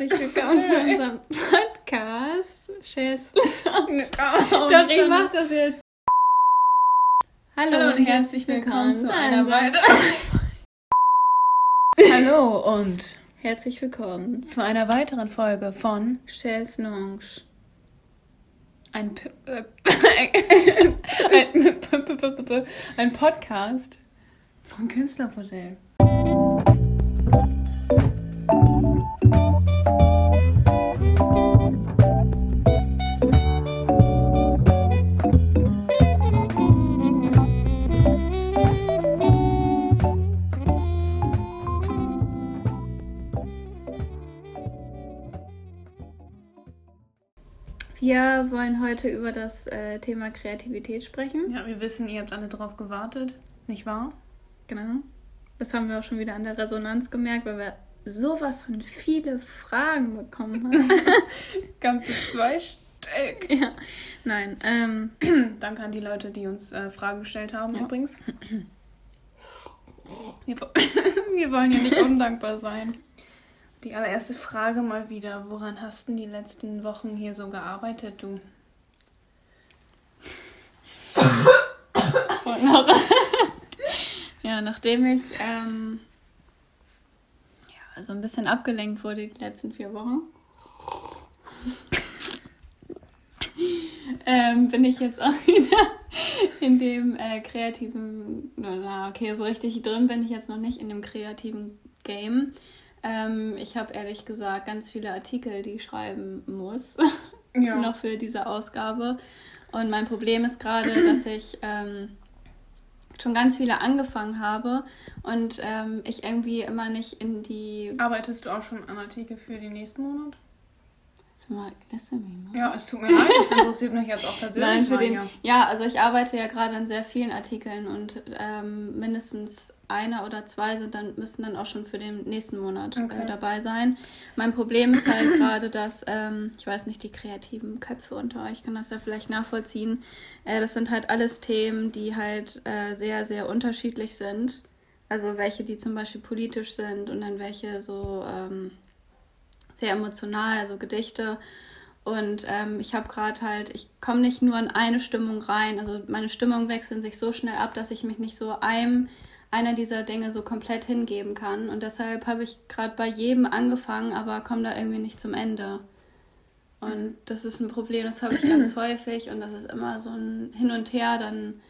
herzlich willkommen zu unserem Podcast. Tschüss. Dori macht das jetzt. Hallo, Hallo und herzlich willkommen zu einer weiteren. Hallo und Herzlich willkommen. zu einer weiteren Folge von Tschüss, Nonge. ein, P äh, ein, P- ein Podcast von Künstlermodell. Wir wollen heute über das äh, Thema Kreativität sprechen. Ja, wir wissen, ihr habt alle drauf gewartet, nicht wahr? Genau. Das haben wir auch schon wieder an der Resonanz gemerkt, weil wir sowas von viele Fragen bekommen haben. Ganze zwei Stück. ja. Nein, ähm, Danke an die Leute, die uns äh, Fragen gestellt haben Ja. übrigens. Wir, wir wollen ja nicht undankbar sein. Die allererste Frage mal wieder. Woran hast du die letzten Wochen hier so gearbeitet, du? Ja, nachdem ich ähm, ja, so ein bisschen abgelenkt wurde die letzten vier Wochen, ähm, bin ich jetzt auch wieder in dem äh, kreativen, na okay, so richtig drin bin ich jetzt noch nicht in dem kreativen Game. Ähm, ich habe ehrlich gesagt ganz viele Artikel, die ich schreiben muss. noch für diese Ausgabe. Und mein Problem ist gerade, dass ich ähm, schon ganz viele angefangen habe und ähm, ich irgendwie immer nicht in die. Arbeitest du auch schon an Artikel für den nächsten Monat? Sag mal, lässt du mich mal? Ja, es tut mir leid, das interessiert mich jetzt auch persönlich. Nein, für den. hier. Ja, also ich arbeite ja gerade an sehr vielen Artikeln und ähm, mindestens einer oder zwei sind dann, müssen dann auch schon für den nächsten Monat Okay. äh, dabei sein. Mein Problem ist halt gerade, dass, ähm, ich weiß nicht, die kreativen Köpfe unter euch können das ja vielleicht nachvollziehen. Äh, das sind halt alles Themen, die halt äh, sehr, sehr unterschiedlich sind. Also welche, die zum Beispiel politisch sind und dann welche so ähm, sehr emotional, also Gedichte. Und ähm, ich habe gerade halt, ich komme nicht nur in eine Stimmung rein. Also meine Stimmungen wechseln sich so schnell ab, dass ich mich nicht so einem einer dieser Dinge so komplett hingeben kann. Und deshalb habe ich gerade bei jedem angefangen, aber komme da irgendwie nicht zum Ende. Und das ist ein Problem, das habe ich ganz häufig und das ist immer so ein Hin und Her. Dann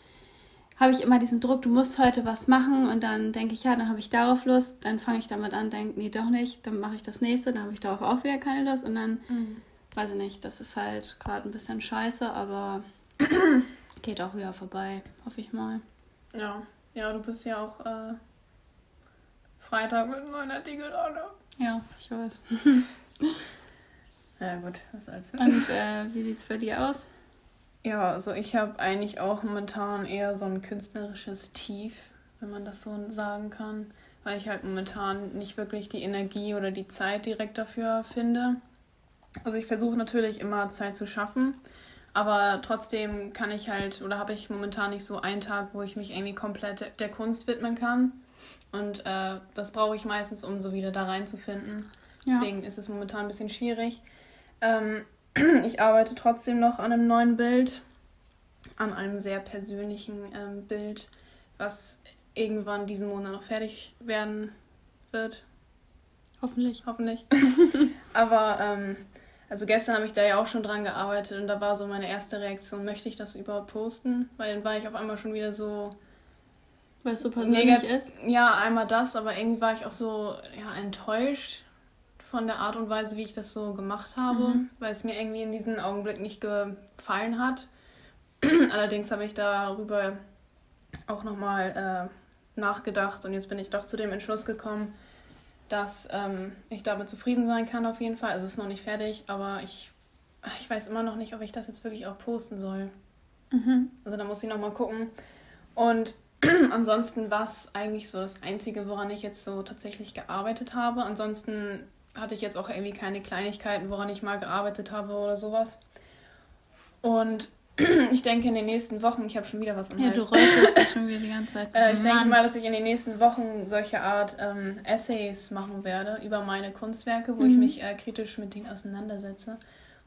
habe ich immer diesen Druck, du musst heute was machen und dann denke ich, ja, dann habe ich darauf Lust, dann fange ich damit an, denke, nee, doch nicht, dann mache ich das nächste, dann habe ich darauf auch wieder keine Lust und dann, weiß ich nicht, das ist halt gerade ein bisschen scheiße, aber geht auch wieder vorbei, hoffe ich mal. Ja, ja, du bist ja auch äh, Freitag mit neuen Artikel da, ne? Ja, ich weiß. Ja, gut, das ist alles. Und äh, wie sieht's bei dir aus? Ja, also ich habe eigentlich auch momentan eher so ein künstlerisches Tief, wenn man das so sagen kann, weil ich halt momentan nicht wirklich die Energie oder die Zeit direkt dafür finde. Also ich versuche natürlich immer Zeit zu schaffen, aber trotzdem kann ich halt oder habe ich momentan nicht so einen Tag, wo ich mich irgendwie komplett der- Kunst widmen kann. Und äh, das brauche ich meistens, um so wieder da reinzufinden. Ja. Deswegen ist es momentan ein bisschen schwierig. Ähm, ich arbeite trotzdem noch an einem neuen Bild, an einem sehr persönlichen ähm, Bild, was irgendwann diesen Monat noch fertig werden wird, Hoffentlich. hoffentlich. Aber ähm, also gestern habe ich da ja auch schon dran gearbeitet und da war so meine erste Reaktion, möchte ich das überhaupt posten? Weil dann war ich auf einmal schon wieder so, Weil es so persönlich ist. ja, einmal das, aber irgendwie war ich auch so ja, enttäuscht von der Art und Weise, wie ich das so gemacht habe, Mhm. weil es mir irgendwie in diesem Augenblick nicht gefallen hat. Allerdings habe ich darüber auch nochmal äh, nachgedacht und jetzt bin ich doch zu dem Entschluss gekommen, dass ähm, ich damit zufrieden sein kann auf jeden Fall. Also es ist noch nicht fertig, aber ich, ich weiß immer noch nicht, ob ich das jetzt wirklich auch posten soll. Mhm. Also da muss ich nochmal gucken. Und ansonsten war es eigentlich so das Einzige, woran ich jetzt so tatsächlich gearbeitet habe. Ansonsten hatte ich jetzt auch irgendwie keine Kleinigkeiten, woran ich mal gearbeitet habe oder sowas. Und ich denke in den nächsten Wochen, ich habe schon wieder was im Hals. Ja, du räucherst dich schon wieder die ganze Zeit. äh, ich Mann. denke mal, dass ich in den nächsten Wochen solche Art ähm, Essays machen werde über meine Kunstwerke, wo mhm. ich mich äh, kritisch mit denen auseinandersetze.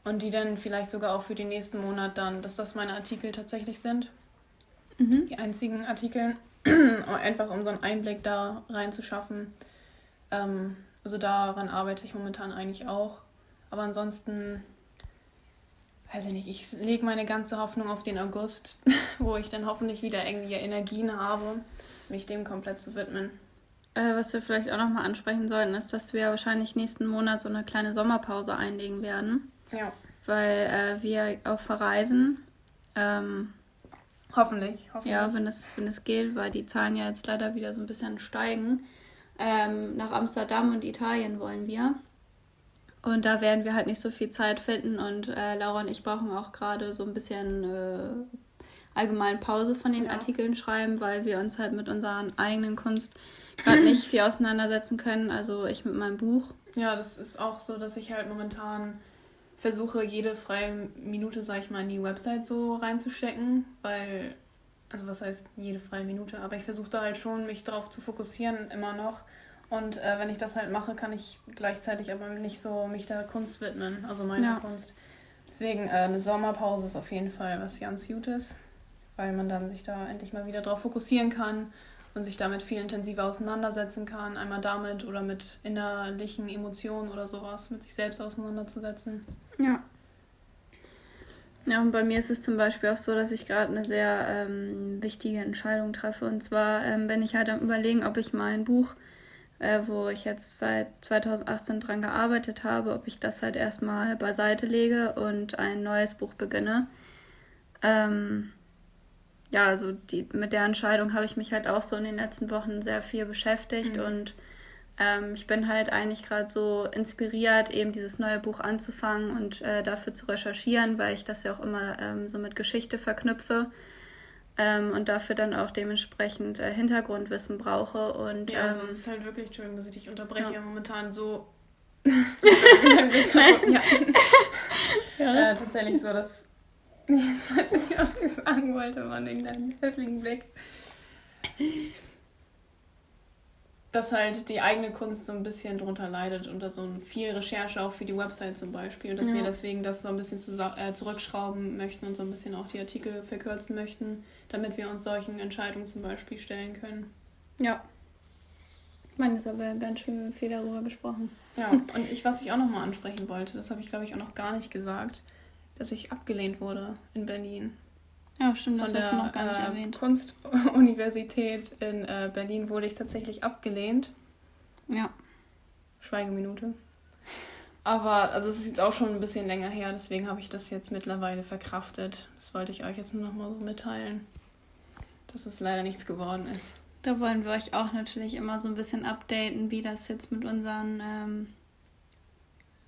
Und die dann vielleicht sogar auch für den nächsten Monat dann, dass das meine Artikel tatsächlich sind. Mhm. Die einzigen Artikel, einfach um so einen Einblick da reinzuschaffen. Ähm, also daran arbeite ich momentan eigentlich auch. Aber ansonsten, weiß ich nicht, ich lege meine ganze Hoffnung auf den August, wo ich dann hoffentlich wieder irgendwie Energien habe, mich dem komplett zu widmen. Äh, was wir vielleicht auch nochmal ansprechen sollten, ist, dass wir wahrscheinlich nächsten Monat so eine kleine Sommerpause einlegen werden. Ja. Weil äh, wir auch verreisen. Ähm, hoffentlich, hoffentlich. Ja, wenn es, wenn es geht, weil die Zahlen ja jetzt leider wieder so ein bisschen steigen. Ähm, nach Amsterdam und Italien wollen wir. Und da werden wir halt nicht so viel Zeit finden und äh, Laura und ich brauchen auch gerade so ein bisschen äh, allgemein Pause von den ja. Artikeln schreiben, weil wir uns halt mit unserer eigenen Kunst gerade nicht viel auseinandersetzen können. Also ich mit meinem Buch. Ja, das ist auch so, dass ich halt momentan versuche, jede freie Minute, sag ich mal, in die Website so reinzustecken, weil, also was heißt jede freie Minute, aber ich versuche da halt schon, mich darauf zu fokussieren, immer noch und äh, wenn ich das halt mache, kann ich gleichzeitig aber nicht so mich der Kunst widmen, also meiner ja. Kunst. Deswegen äh, eine Sommerpause ist auf jeden Fall was ganz Gutes, weil man dann sich da endlich mal wieder drauf fokussieren kann und sich damit viel intensiver auseinandersetzen kann. Einmal damit oder mit innerlichen Emotionen oder sowas, mit sich selbst auseinanderzusetzen. Ja. Ja, und bei mir ist es zum Beispiel auch so, dass ich gerade eine sehr ähm, wichtige Entscheidung treffe. Und zwar ähm, bin ich halt am Überlegen, ob ich mein Buch äh, wo ich jetzt seit 2018 dran gearbeitet habe, ob ich das halt erstmal beiseite lege und ein neues Buch beginne. Ähm, ja, also die, mit der Entscheidung habe ich mich halt auch so in den letzten Wochen sehr viel beschäftigt mhm. und ähm, ich bin halt eigentlich gerade so inspiriert, eben dieses neue Buch anzufangen und äh, dafür zu recherchieren, weil ich das ja auch immer ähm, so mit Geschichte verknüpfe ähm, und dafür dann auch dementsprechend äh, Hintergrundwissen brauche. Und, ja, also ähm, es ist halt wirklich, Entschuldigung, dass ich dich unterbreche, ja. momentan so. ja. ja. Äh, tatsächlich so, dass. Jetzt weiß ich nicht, was ich sagen wollte, Mann, wegen deinem hässlichen Blick dass halt die eigene Kunst so ein bisschen drunter leidet unter so viel Recherche auch für die Website zum Beispiel und dass ja. wir deswegen das so ein bisschen zu, äh, zurückschrauben möchten und so ein bisschen auch die Artikel verkürzen möchten, damit wir uns solchen Entscheidungen zum Beispiel stellen können. Ja. Ich meine, es aber ganz schön viel darüber gesprochen. Ja, und ich, was ich auch nochmal ansprechen wollte, das habe ich glaube ich auch noch gar nicht gesagt, dass ich abgelehnt wurde in Berlin. Ja, stimmt, das hast du noch gar nicht äh, erwähnt. Kunstuniversität in äh, Berlin wurde ich tatsächlich abgelehnt. Ja. Schweigeminute. Aber, also es ist jetzt auch schon ein bisschen länger her, deswegen habe ich das jetzt mittlerweile verkraftet. Das wollte ich euch jetzt nur noch mal so mitteilen, dass es leider nichts geworden ist. Da wollen wir euch auch natürlich immer so ein bisschen updaten, wie das jetzt mit unserem ähm,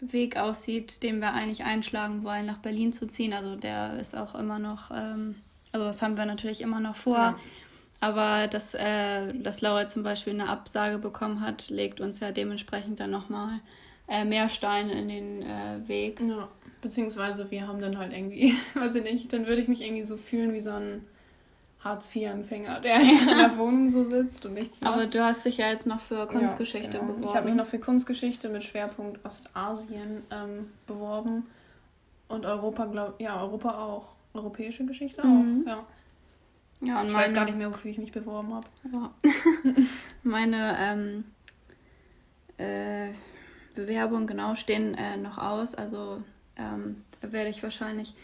Weg aussieht, den wir eigentlich einschlagen wollen, nach Berlin zu ziehen. Also der ist auch immer noch, ähm, also das haben wir natürlich immer noch vor. Ja. Aber dass, äh, dass Laura zum Beispiel eine Absage bekommen hat, legt uns ja dementsprechend dann nochmal äh, mehr Steine in den äh, Weg. Ja, beziehungsweise wir haben dann halt irgendwie, weiß ich nicht, dann würde ich mich irgendwie so fühlen wie so ein Hartz-IV-Empfänger, der in der Wohnung so sitzt und nichts macht. Aber du hast dich ja jetzt noch für Kunstgeschichte ja, genau. beworben. Ich habe mich noch für Kunstgeschichte mit Schwerpunkt Ostasien ähm, beworben. Und Europa, glaube ja, Europa auch. Europäische Geschichte mhm. auch, ja. Ja, und ich meine, weiß gar nicht mehr, wofür ich mich beworben habe. Ja. meine ähm, äh, Bewerbungen genau stehen äh, noch aus. Also ähm, werde ich wahrscheinlich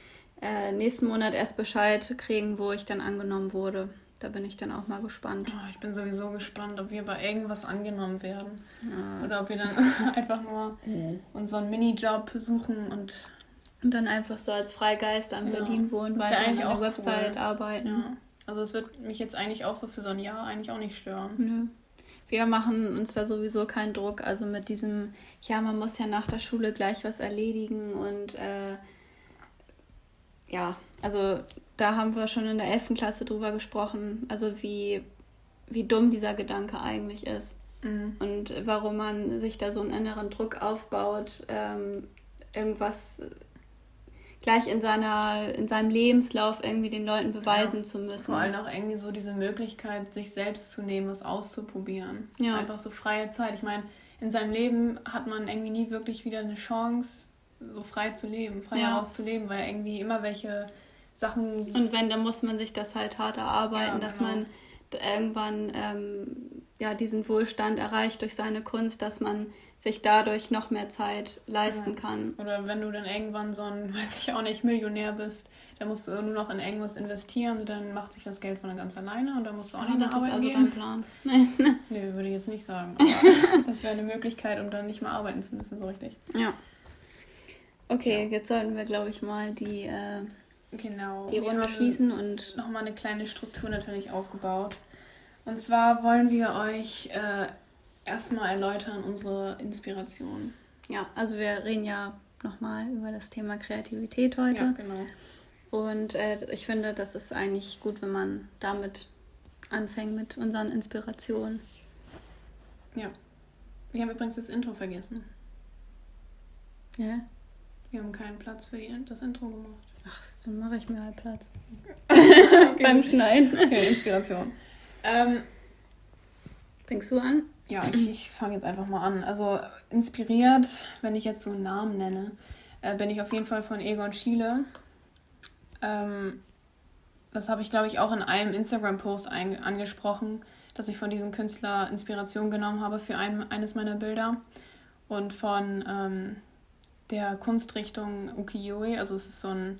äh, nächsten Monat erst Bescheid kriegen, wo ich dann angenommen wurde. Da bin ich dann auch mal gespannt. Oh, ich bin sowieso gespannt, ob wir bei irgendwas angenommen werden. Ja. Oder ob wir dann einfach nur mhm. unseren Minijob suchen und, und dann einfach so als Freigeist an ja. Berlin wohnen, weiter an der Website cool. arbeiten. Ja. Also es wird mich jetzt eigentlich auch so für so ein Jahr eigentlich auch nicht stören. Nö. Wir machen uns da sowieso keinen Druck. Also mit diesem, ja, man muss ja nach der Schule gleich was erledigen und äh, ja, also da haben wir schon in der 11. Klasse drüber gesprochen, also wie, wie dumm dieser Gedanke eigentlich ist. Mhm. Und warum man sich da so einen inneren Druck aufbaut, ähm, irgendwas gleich in seiner, in seinem Lebenslauf irgendwie den Leuten beweisen ja, zu müssen. Vor allem auch irgendwie so diese Möglichkeit, sich selbst zu nehmen, was auszuprobieren. Ja. Einfach so freie Zeit. Ich meine, in seinem Leben hat man irgendwie nie wirklich wieder eine Chance, so frei zu leben, frei ja. herauszuleben, weil irgendwie immer welche Sachen. Und wenn, dann muss man sich das halt hart erarbeiten, ja, dass genau. man irgendwann ähm, ja, diesen Wohlstand erreicht durch seine Kunst, dass man sich dadurch noch mehr Zeit leisten ja. kann. Oder wenn du dann irgendwann so ein, weiß ich auch nicht, Millionär bist, dann musst du nur noch in irgendwas investieren und dann macht sich das Geld von ganz alleine und dann musst du auch ah, nicht mehr arbeiten Das ist also gehen. dein Plan. Nein. nee, würde ich jetzt nicht sagen. Aber das wäre eine Möglichkeit, um dann nicht mehr arbeiten zu müssen, so richtig. Ja. Okay, ja. jetzt sollten wir, glaube ich, mal die, äh, genau. die Runde schließen und nochmal eine kleine Struktur natürlich aufgebaut. Und zwar wollen wir euch äh, erstmal erläutern unsere Inspiration. Ja, also wir reden ja nochmal über das Thema Kreativität heute. Ja, genau. Und äh, ich finde, das ist eigentlich gut, wenn man damit anfängt mit unseren Inspirationen. Ja. Wir haben übrigens das Intro vergessen. Ja? Wir haben keinen Platz für das Intro gemacht. Ach, dann mache ich mir halt Platz. okay. Beim Schneiden. Okay, Inspiration. Ähm, Fängst du an? Ja, ich, ich fange jetzt einfach mal an. Also inspiriert, wenn ich jetzt so einen Namen nenne, äh, bin ich auf jeden Fall von Egon Schiele. Ähm, das habe ich, glaube ich, auch in einem Instagram-Post angesprochen, dass ich von diesem Künstler Inspiration genommen habe für ein, eines meiner Bilder. Und von ähm, der Kunstrichtung Ukiyo-e, also es ist so ein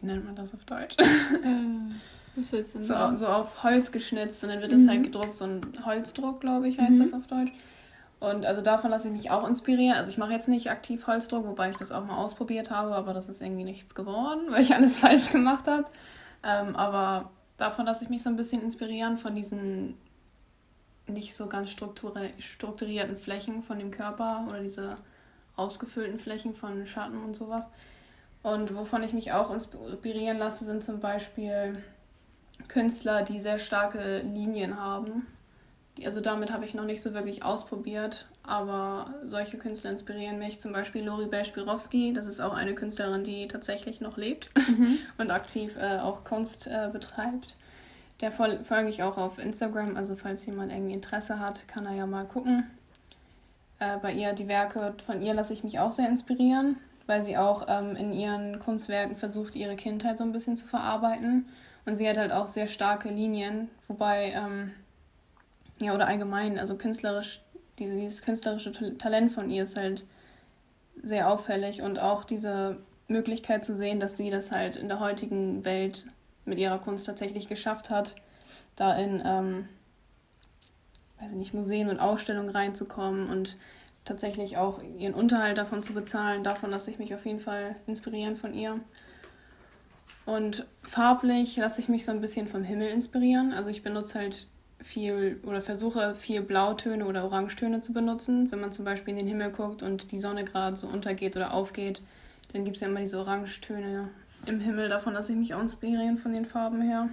wie nennt man das auf Deutsch? Äh, was du denn so, so auf Holz geschnitzt und dann wird das halt mhm. halt gedruckt, so ein Holzdruck, glaube ich, heißt mhm. das auf Deutsch. Und also davon lasse ich mich auch inspirieren. Also ich mache jetzt nicht aktiv Holzdruck, wobei ich das auch mal ausprobiert habe, aber das ist irgendwie nichts geworden, weil ich alles falsch gemacht habe. Ähm, aber davon lasse ich mich so ein bisschen inspirieren von diesen nicht so ganz strukturierten Flächen von dem Körper oder diese ausgefüllten Flächen von Schatten und sowas. Und wovon ich mich auch inspirieren lasse, sind zum Beispiel Künstler, die sehr starke Linien haben. also damit habe ich noch nicht so wirklich ausprobiert, aber solche Künstler inspirieren mich. Zum Beispiel Lori Spirovski, das ist auch eine Künstlerin, die tatsächlich noch lebt mhm. und aktiv äh, auch Kunst äh, betreibt. Der folge ich auch auf Instagram, also falls jemand irgendwie Interesse hat, kann er ja mal gucken. Äh, bei ihr, die Werke von ihr lasse ich mich auch sehr inspirieren weil sie auch ähm, in ihren Kunstwerken versucht, ihre Kindheit so ein bisschen zu verarbeiten. Und sie hat halt auch sehr starke Linien, wobei, ähm, ja, oder allgemein, also künstlerisch, diese, dieses künstlerische Talent von ihr ist halt sehr auffällig und auch diese Möglichkeit zu sehen, dass sie das halt in der heutigen Welt mit ihrer Kunst tatsächlich geschafft hat, da in, ähm, weiß ich nicht, Museen und Ausstellungen reinzukommen und tatsächlich auch ihren Unterhalt davon zu bezahlen. Davon lasse ich mich auf jeden Fall inspirieren von ihr. Und farblich lasse ich mich so ein bisschen vom Himmel inspirieren. Also ich benutze halt viel oder versuche viel Blautöne oder Orangetöne zu benutzen. Wenn man zum Beispiel in den Himmel guckt und die Sonne gerade so untergeht oder aufgeht, dann gibt es ja immer diese Orangetöne im Himmel. Davon lasse ich mich auch inspirieren von den Farben her.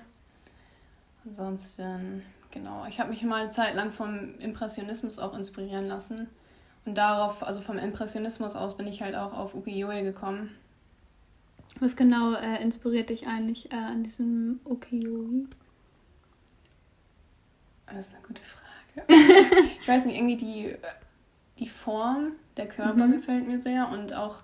Ansonsten, genau, ich habe mich mal eine Zeit lang vom Impressionismus auch inspirieren lassen. Und darauf, also vom Impressionismus aus, bin ich halt auch auf Ukiyo-e gekommen. Was genau äh, inspiriert dich eigentlich äh, an diesem Ukiyo-e? Das ist eine gute Frage. ich weiß nicht, irgendwie die, die Form der Körper mhm. gefällt mir sehr und auch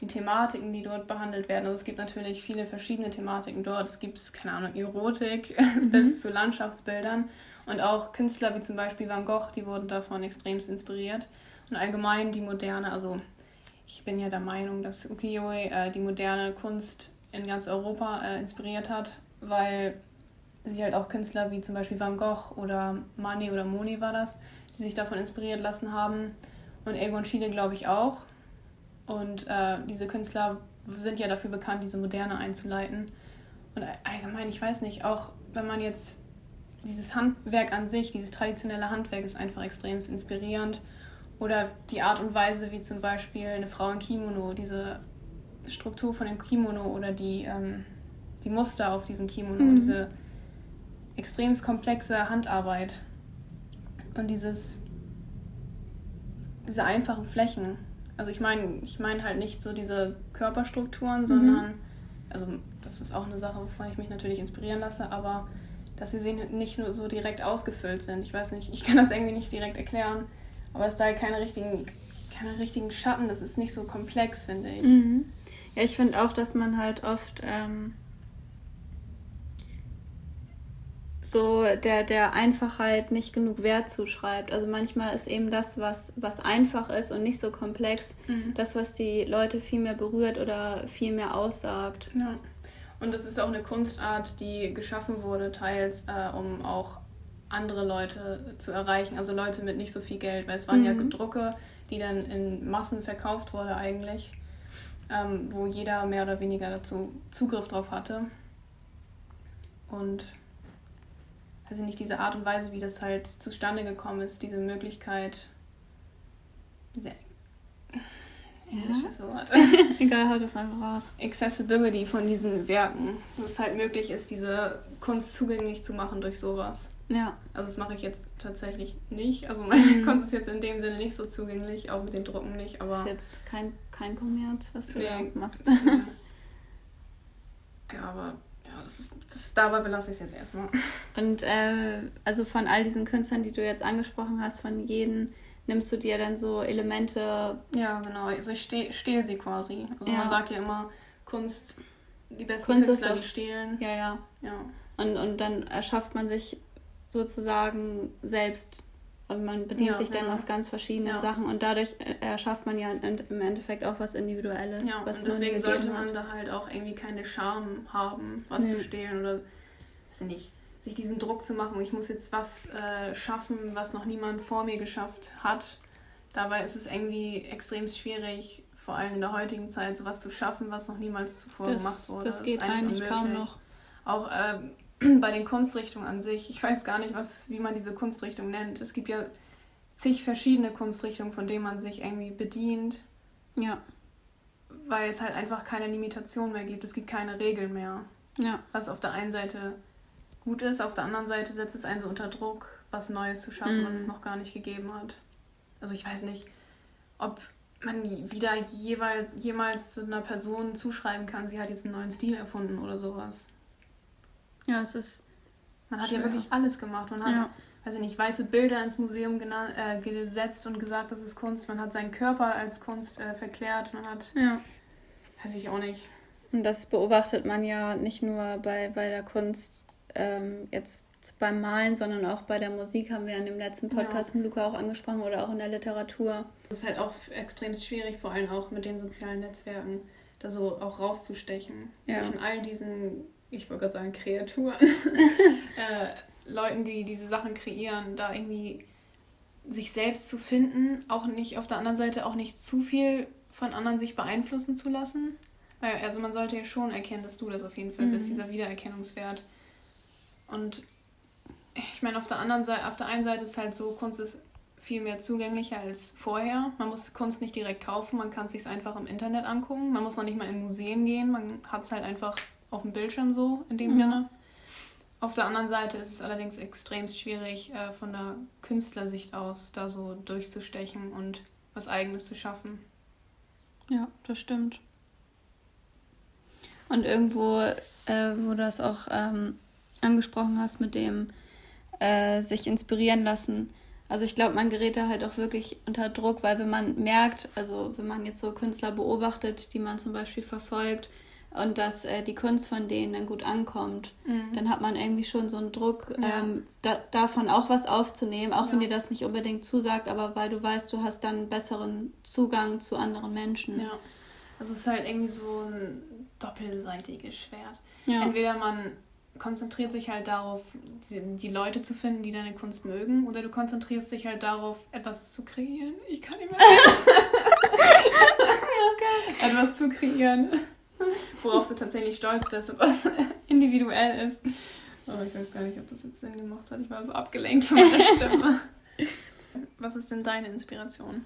die Thematiken, die dort behandelt werden. Also es gibt natürlich viele verschiedene Thematiken dort. Es gibt, keine Ahnung, Erotik mhm. bis zu Landschaftsbildern. Und auch Künstler wie zum Beispiel Van Gogh, die wurden davon extremst inspiriert. Und allgemein die moderne, also ich bin ja der Meinung, dass Ukiyo-e äh, die moderne Kunst in ganz Europa äh, inspiriert hat, weil sie halt auch Künstler wie zum Beispiel Van Gogh oder Mani oder Moni war das, die sich davon inspiriert lassen haben. Und Egon Schiele glaube ich auch. Und äh, diese Künstler sind ja dafür bekannt, diese Moderne einzuleiten. Und allgemein, ich weiß nicht, auch wenn man jetzt dieses Handwerk an sich, dieses traditionelle Handwerk ist einfach extrem inspirierend. Oder die Art und Weise, wie zum Beispiel eine Frau in Kimono, diese Struktur von dem Kimono oder die, ähm, die Muster auf diesem Kimono, mhm. diese extrem komplexe Handarbeit und dieses, diese einfachen Flächen, Also ich meine, ich meine halt nicht so diese Körperstrukturen, sondern, mhm. also das ist auch eine Sache, wovon ich mich natürlich inspirieren lasse, aber dass sie nicht nur so direkt ausgefüllt sind. Ich weiß nicht, ich kann das irgendwie nicht direkt erklären, aber es ist da halt keine richtigen, keine richtigen Schatten, das ist nicht so komplex, finde ich. Mhm. Ja, ich finde auch, dass man halt oft ähm, so der, der Einfachheit nicht genug Wert zuschreibt. Also manchmal ist eben das, was, was einfach ist und nicht so komplex, mhm. das, was die Leute viel mehr berührt oder viel mehr aussagt. Ja. Und das ist auch eine Kunstart, die geschaffen wurde, teils äh, um auch andere Leute zu erreichen, also Leute mit nicht so viel Geld, weil es waren mhm. ja Drucke, die dann in Massen verkauft wurde eigentlich, ähm, wo jeder mehr oder weniger dazu Zugriff drauf hatte. Und also nicht diese Art und Weise, wie das halt zustande gekommen ist, diese Möglichkeit, diese englisches ja. Wort. Egal, hau das einfach raus. Accessibility von diesen Werken. Dass es halt möglich ist, diese Kunst zugänglich zu machen durch sowas. Ja. Also das mache ich jetzt tatsächlich nicht. Also meine mhm. Kunst ist jetzt in dem Sinne nicht so zugänglich, auch mit den Drucken nicht, aber. Das ist jetzt kein, kein Kommerz, was du nee, da machst. ja, aber das, das, dabei belasse ich es jetzt erstmal. Und äh, also von all diesen Künstlern, die du jetzt angesprochen hast, von jedem nimmst du dir dann so Elemente. Ja, genau. Also ich stehe stehl sie quasi. Also ja. man sagt ja immer, Kunst, die besten Kunst Künstler, die stehlen. Ja, ja. ja. Und, und dann erschafft man sich sozusagen selbst und man bedient ja, sich dann ja. aus ganz verschiedenen ja. Sachen und dadurch äh, erschafft man ja im Endeffekt auch was Individuelles. Ja, was und deswegen sollte man hat. da halt auch irgendwie keine Scham haben, was nee. zu stehlen oder weiß nicht, sich diesen Druck zu machen, ich muss jetzt was äh, schaffen, was noch niemand vor mir geschafft hat. Dabei ist es irgendwie extrem schwierig, vor allem in der heutigen Zeit, sowas zu schaffen, was noch niemals zuvor das, gemacht wurde. Das geht das eigentlich unmöglich. kaum noch. Auch ähm, bei den Kunstrichtungen an sich. Ich weiß gar nicht, was, wie man diese Kunstrichtung nennt. Es gibt ja zig verschiedene Kunstrichtungen, von denen man sich irgendwie bedient. Ja. Weil es halt einfach keine Limitation mehr gibt. Es gibt keine Regeln mehr. Ja. Was auf der einen Seite gut ist, auf der anderen Seite setzt es einen so unter Druck, was Neues zu schaffen, mhm. was es noch gar nicht gegeben hat. Also ich weiß nicht, ob man wieder jeweils, jemals zu einer Person zuschreiben kann, sie hat jetzt einen neuen Stil erfunden oder sowas. Ja, es ist. Man hat schwer. ja wirklich alles gemacht. Man hat, ja. weiß ich nicht, weiße Bilder ins Museum äh, gesetzt und gesagt, das ist Kunst. Man hat seinen Körper als Kunst äh, verklärt. Man hat. Ja. Weiß ich auch nicht. Und das beobachtet man ja nicht nur bei, bei der Kunst ähm, jetzt beim Malen, sondern auch bei der Musik haben wir in dem letzten Podcast ja. mit Luca auch angesprochen oder auch in der Literatur. Das ist halt auch extrem schwierig, vor allem auch mit den sozialen Netzwerken, da so auch rauszustechen. Ja. Zwischen all diesen ich wollte gerade sagen, Kreaturen, äh, Leuten, die diese Sachen kreieren, da irgendwie sich selbst zu finden, auch nicht auf der anderen Seite auch nicht zu viel von anderen sich beeinflussen zu lassen. Weil, also man sollte ja schon erkennen, dass du das auf jeden Fall mhm. bist, dieser Wiedererkennungswert. Und ich meine, auf der anderen Seite, auf der einen Seite ist halt so, Kunst ist viel mehr zugänglicher als vorher. Man muss Kunst nicht direkt kaufen, man kann es sich einfach im Internet angucken. Man muss noch nicht mal in Museen gehen, man hat es halt einfach auf dem Bildschirm so in dem mhm. Sinne. Auf der anderen Seite ist es allerdings extrem schwierig, äh, von der Künstlersicht aus da so durchzustechen und was Eigenes zu schaffen. Ja, das stimmt. Und irgendwo, äh, wo du das auch ähm, angesprochen hast mit dem äh, sich inspirieren lassen. Also ich glaube, man gerät da halt auch wirklich unter Druck, weil wenn man merkt, also wenn man jetzt so Künstler beobachtet, die man zum Beispiel verfolgt, und dass äh, die Kunst von denen dann gut ankommt, mhm. dann hat man irgendwie schon so einen Druck, ja. ähm, da, davon auch was aufzunehmen, auch ja. wenn dir das nicht unbedingt zusagt, aber weil du weißt, du hast dann besseren Zugang zu anderen Menschen. Ja, also es ist halt irgendwie so ein doppelseitiges Schwert. Ja. Entweder man konzentriert sich halt darauf, die, die, Leute zu finden, die deine Kunst mögen, oder du konzentrierst dich halt darauf, etwas zu kreieren. Ich kann nicht mehr. okay. Etwas zu kreieren worauf du tatsächlich stolz bist und was individuell ist. Aber ich weiß gar nicht, ob das jetzt Sinn gemacht hat. Ich war so abgelenkt von meiner Stimme. Was ist denn deine Inspiration?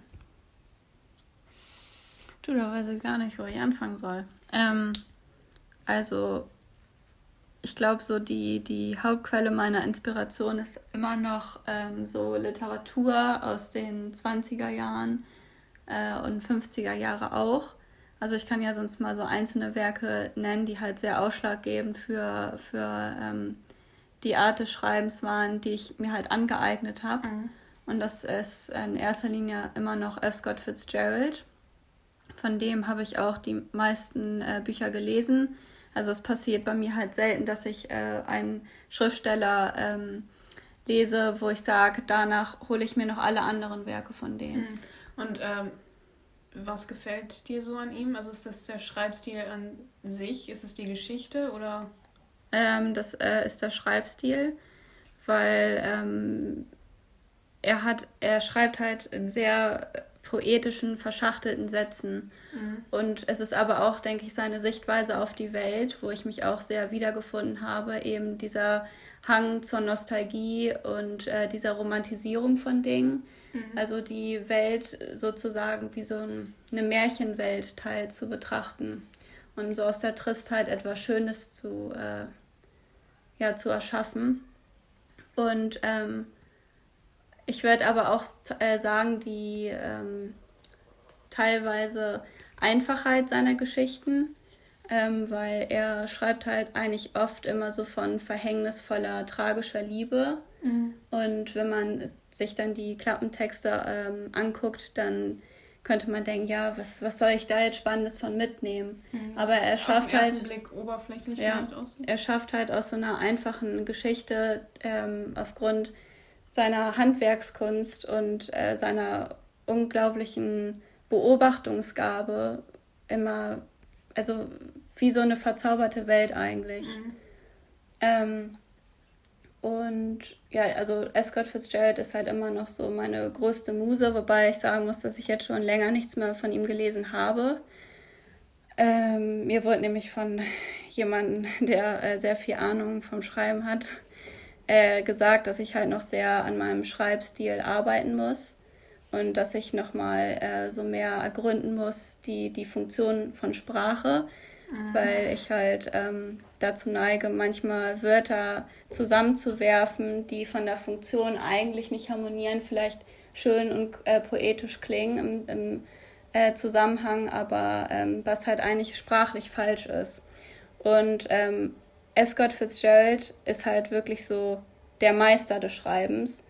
Du, da weiß ich gar nicht, wo ich anfangen soll. Ähm, also, ich glaube, so die, die Hauptquelle meiner Inspiration ist immer noch ähm, so Literatur aus den 20er Jahren äh, und 50er Jahre auch. Also ich kann ja sonst mal so einzelne Werke nennen, die halt sehr ausschlaggebend für, für ähm, die Art des Schreibens waren, die ich mir halt angeeignet habe. Mhm. Und das ist in erster Linie immer noch F. Scott Fitzgerald. Von dem habe ich auch die meisten äh, Bücher gelesen. Also es passiert bei mir halt selten, dass ich äh, einen Schriftsteller ähm, lese, wo ich sage, danach hole ich mir noch alle anderen Werke von denen. Mhm. Und ähm, was gefällt dir so an ihm? Also ist das der Schreibstil an sich? Ist es die Geschichte oder? Ähm, das äh, ist der Schreibstil, weil ähm, er hat, er schreibt halt in sehr poetischen, verschachtelten Sätzen. Mhm. Und es ist aber auch, denke ich, seine Sichtweise auf die Welt, wo ich mich auch sehr wiedergefunden habe, eben dieser Hang zur Nostalgie und äh, dieser Romantisierung von Dingen. Mhm. Also die Welt sozusagen wie so ein, eine Märchenwelt teil zu betrachten und so aus der Tristheit etwas Schönes zu, äh, ja, zu erschaffen. Und ähm, ich würde aber auch äh, sagen, die ähm, teilweise Einfachheit seiner Geschichten, ähm, weil er schreibt halt eigentlich oft immer so von verhängnisvoller, tragischer Liebe. Mhm. Und wenn man sich dann die Klappentexte ähm, anguckt, dann könnte man denken, ja, was, was soll ich da jetzt Spannendes von mitnehmen? Mhm, Aber er schafft halt. Blick oberflächlich ja, er schafft halt aus so einer einfachen Geschichte ähm, aufgrund seiner Handwerkskunst und äh, seiner unglaublichen Beobachtungsgabe immer, also wie so eine verzauberte Welt eigentlich. Mhm. Ähm, und ja, also Escott Fitzgerald ist halt immer noch so meine größte Muse, wobei ich sagen muss, dass ich jetzt schon länger nichts mehr von ihm gelesen habe. Ähm, mir wurde nämlich von jemandem, der äh, sehr viel Ahnung vom Schreiben hat, äh, gesagt, dass ich halt noch sehr an meinem Schreibstil arbeiten muss und dass ich nochmal äh, so mehr ergründen muss, die, die Funktion von Sprache, mhm. weil ich halt ähm, dazu neige, manchmal Wörter zusammenzuwerfen, die von der Funktion eigentlich nicht harmonieren, vielleicht schön und äh, poetisch klingen im, im äh, Zusammenhang, aber ähm, was halt eigentlich sprachlich falsch ist. Und ähm, Escott Fitzgerald ist halt wirklich so der Meister des Schreibens.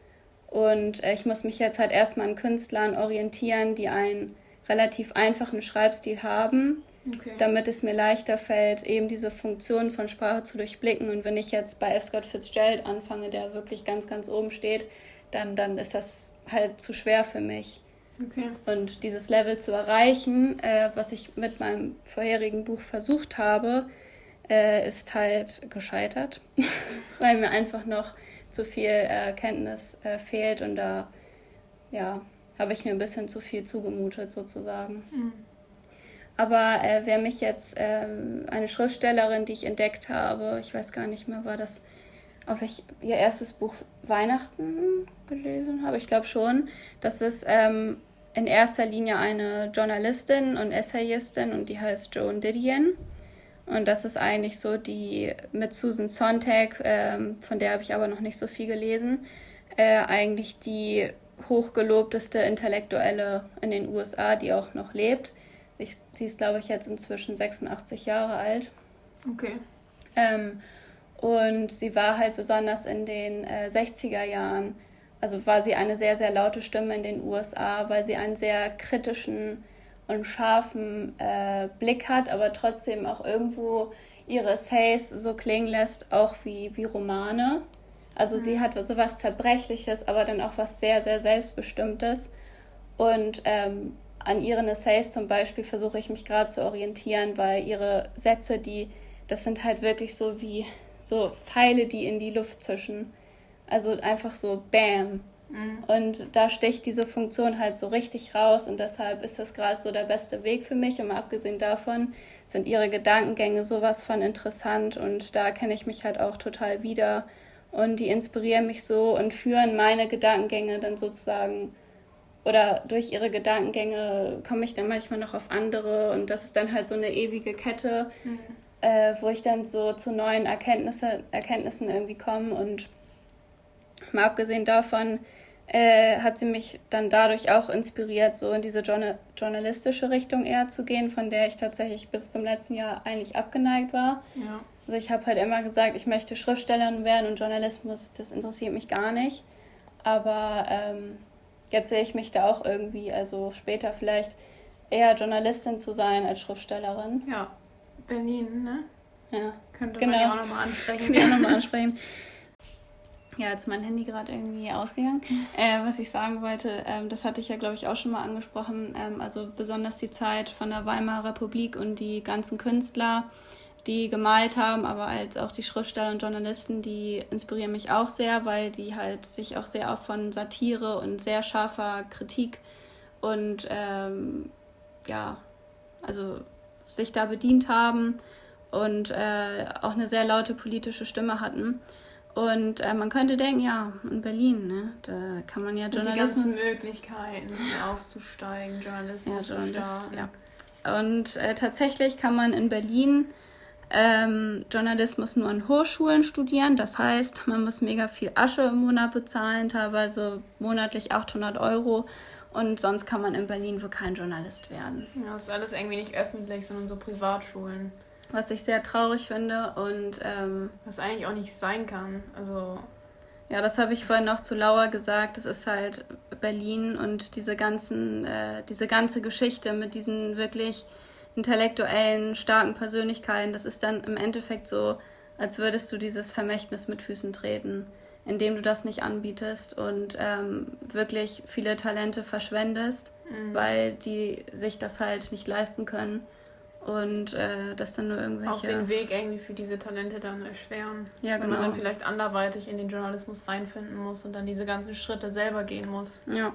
Und äh, ich muss mich jetzt halt erstmal an Künstlern orientieren, die einen relativ einfachen Schreibstil haben, okay. damit es mir leichter fällt, eben diese Funktion von Sprache zu durchblicken. Und wenn ich jetzt bei F. Scott Fitzgerald anfange, der wirklich ganz, ganz oben steht, dann, dann ist das halt zu schwer für mich. Okay. Und dieses Level zu erreichen, äh, was ich mit meinem vorherigen Buch versucht habe, äh, ist halt gescheitert, weil mir einfach noch zu viel äh, Kenntnis äh, fehlt und da ja, habe ich mir ein bisschen zu viel zugemutet sozusagen. Mhm. Aber äh, wer mich jetzt, ähm, eine Schriftstellerin, die ich entdeckt habe, ich weiß gar nicht mehr, war das, ob ich ihr erstes Buch Weihnachten gelesen habe, ich glaube schon. Das ist ähm, in erster Linie eine Journalistin und Essayistin und die heißt Joan Didion. Und das ist eigentlich so die mit Susan Sontag, ähm, von der habe ich aber noch nicht so viel gelesen, äh, eigentlich die hochgelobteste Intellektuelle in den USA, die auch noch lebt. Ich, sie ist, glaube ich, jetzt inzwischen 86 Jahre alt. Okay. Ähm, und sie war halt besonders in den äh, 60er Jahren, also war sie eine sehr, sehr laute Stimme in den USA, weil sie einen sehr kritischen und scharfen äh, Blick hat, aber trotzdem auch irgendwo ihre Essays so klingen lässt, auch wie, wie Romane. Also mhm. sie hat so was Zerbrechliches, aber dann auch was sehr, sehr Selbstbestimmtes. Und ähm, an ihren Essays zum Beispiel versuche ich mich gerade zu orientieren, weil ihre Sätze, die, das sind halt wirklich so wie so Pfeile, die in die Luft zischen. Also einfach so Bam. Mhm. Und da sticht diese Funktion halt so richtig raus und deshalb ist das gerade so der beste Weg für mich. Und mal abgesehen davon sind ihre Gedankengänge sowas von interessant und da kenne ich mich halt auch total wieder. Und die inspirieren mich so und führen meine Gedankengänge dann sozusagen oder durch ihre Gedankengänge komme ich dann manchmal noch auf andere und das ist dann halt so eine ewige Kette, mhm. äh, wo ich dann so zu neuen Erkenntnisse, Erkenntnissen irgendwie komme und mal abgesehen davon äh, hat sie mich dann dadurch auch inspiriert, so in diese Journal journalistische Richtung eher zu gehen, von der ich tatsächlich bis zum letzten Jahr eigentlich abgeneigt war. Ja. Also ich habe halt immer gesagt, ich möchte Schriftstellerin werden und Journalismus, das interessiert mich gar nicht. Aber ähm, jetzt sehe ich mich da auch irgendwie, also später vielleicht eher Journalistin zu sein als Schriftstellerin. Ja, Berlin, ne? Ja. Könnte genau. man ja auch nochmal ansprechen. auch nochmal ansprechen. Ja, jetzt ist mein Handy gerade irgendwie ausgegangen. Äh, was ich sagen wollte, ähm, das hatte ich ja, glaube ich, auch schon mal angesprochen. Ähm, also besonders die Zeit von der Weimarer Republik und die ganzen Künstler, die gemalt haben, aber als auch die Schriftsteller und Journalisten, die inspirieren mich auch sehr, weil die halt sich auch sehr auch von Satire und sehr scharfer Kritik und ähm, ja, also sich da bedient haben und äh, auch eine sehr laute politische Stimme hatten. Und äh, man könnte denken, ja, in Berlin, ne, da kann man ja das Journalismus. Die ganzen Möglichkeiten, aufzusteigen, Journalismus ja, Journalist, zu Ja. Und äh, tatsächlich kann man in Berlin ähm, Journalismus nur an Hochschulen studieren. Das heißt, man muss mega viel Asche im Monat bezahlen, teilweise monatlich 800 Euro. Und sonst kann man in Berlin wohl kein Journalist werden. Ja, das ist alles irgendwie nicht öffentlich, sondern so Privatschulen was ich sehr traurig finde und ähm, was eigentlich auch nicht sein kann. Also ja, das habe ich vorhin noch zu Lauer gesagt. Das ist halt Berlin und diese ganzen, äh, diese ganze Geschichte mit diesen wirklich intellektuellen, starken Persönlichkeiten. Das ist dann im Endeffekt so, als würdest du dieses Vermächtnis mit Füßen treten, indem du das nicht anbietest und ähm, wirklich viele Talente verschwendest, mhm. weil die sich das halt nicht leisten können und äh, das dann nur irgendwelche. Auch den Weg irgendwie für diese Talente dann erschweren. Ja, genau. Wenn man genau. dann vielleicht anderweitig in den Journalismus reinfinden muss und dann diese ganzen Schritte selber gehen muss. Ja.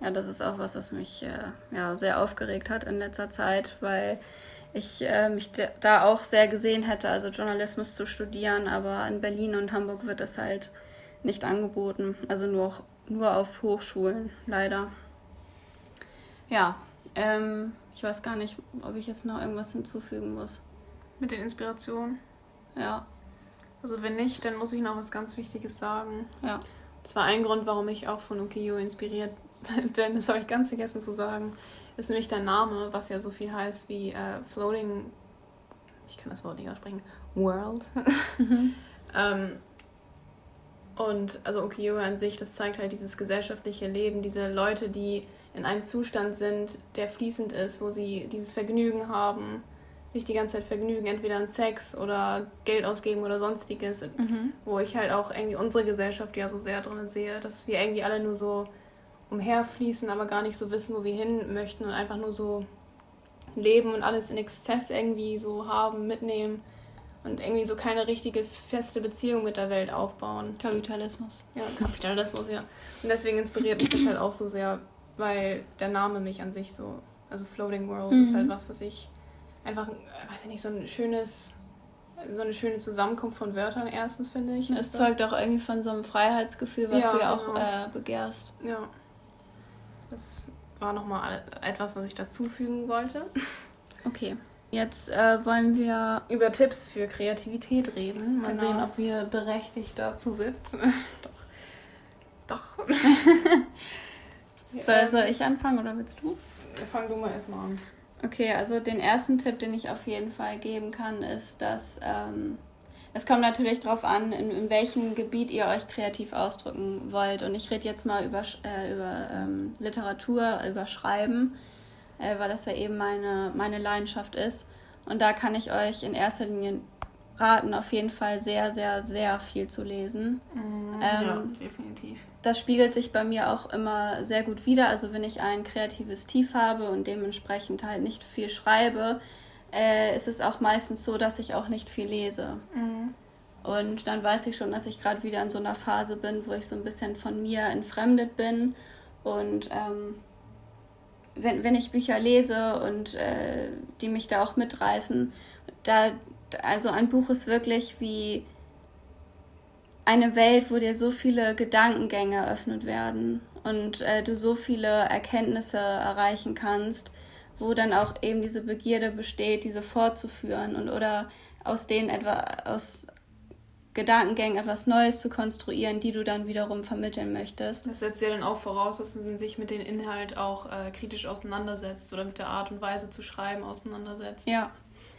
Ja, das ist auch was, was mich äh, ja, sehr aufgeregt hat in letzter Zeit, weil ich äh, mich da auch sehr gesehen hätte, also Journalismus zu studieren, aber in Berlin und Hamburg wird das halt nicht angeboten. Also nur, nur auf Hochschulen, leider. Ja, ähm, ich weiß gar nicht, ob ich jetzt noch irgendwas hinzufügen muss. Mit den Inspirationen? Ja. Also wenn nicht, dann muss ich noch was ganz Wichtiges sagen. Ja. Das war ein Grund, warum ich auch von Ukiyo inspiriert bin. Das habe ich ganz vergessen zu sagen. Ist nämlich der Name, was ja so viel heißt wie äh, Floating. Ich kann das Wort nicht aussprechen. World. Mhm. ähm, und also Ukiyo an sich, das zeigt halt dieses gesellschaftliche Leben, diese Leute, die in einem Zustand sind, der fließend ist, wo sie dieses Vergnügen haben, sich die ganze Zeit vergnügen, entweder an Sex oder Geld ausgeben oder sonstiges, mhm. wo ich halt auch irgendwie unsere Gesellschaft ja so sehr drin sehe, dass wir irgendwie alle nur so umherfließen, aber gar nicht so wissen, wo wir hin möchten und einfach nur so leben und alles in Exzess irgendwie so haben, mitnehmen und irgendwie so keine richtige feste Beziehung mit der Welt aufbauen. Kapitalismus. Ja, Kapitalismus, ja. Und deswegen inspiriert mich das halt auch so sehr, weil der Name mich an sich so, also Floating World mhm. ist halt was, was ich einfach, weiß ich nicht, so ein schönes, so eine schöne Zusammenkunft von Wörtern erstens, finde ich. Es zeugt auch irgendwie von so einem Freiheitsgefühl, was ja, du ja auch genau. äh, begehrst. Ja. Das war nochmal etwas, was ich dazufügen wollte. Okay. Jetzt äh, wollen wir über Tipps für Kreativität reden. Mal genau. sehen, ob wir berechtigt dazu sind. Doch. Doch. Soll, soll ich anfangen oder willst du? Fang du mal erstmal an. Okay, also den ersten Tipp, den ich auf jeden Fall geben kann, ist, dass ähm, es kommt natürlich darauf an, in, in welchem Gebiet ihr euch kreativ ausdrücken wollt. Und ich rede jetzt mal über, äh, über ähm, Literatur, über Schreiben, äh, weil das ja eben meine, meine Leidenschaft ist. Und da kann ich euch in erster Linie raten, auf jeden Fall sehr, sehr, sehr viel zu lesen. Mm, ähm, ja, definitiv das spiegelt sich bei mir auch immer sehr gut wider. Also wenn ich ein kreatives Tief habe und dementsprechend halt nicht viel schreibe, äh, ist es auch meistens so, dass ich auch nicht viel lese. Mhm. Und dann weiß ich schon, dass ich gerade wieder in so einer Phase bin, wo ich so ein bisschen von mir entfremdet bin. Und ähm, wenn, wenn ich Bücher lese und äh, die mich da auch mitreißen, da, also ein Buch ist wirklich wie eine Welt, wo dir so viele Gedankengänge eröffnet werden und äh, du so viele Erkenntnisse erreichen kannst, wo dann auch eben diese Begierde besteht, diese fortzuführen und oder aus denen etwa aus Gedankengängen etwas Neues zu konstruieren, die du dann wiederum vermitteln möchtest. Das setzt ja dann auch voraus, dass man sich mit dem Inhalt auch äh, kritisch auseinandersetzt oder mit der Art und Weise zu schreiben auseinandersetzt. Ja.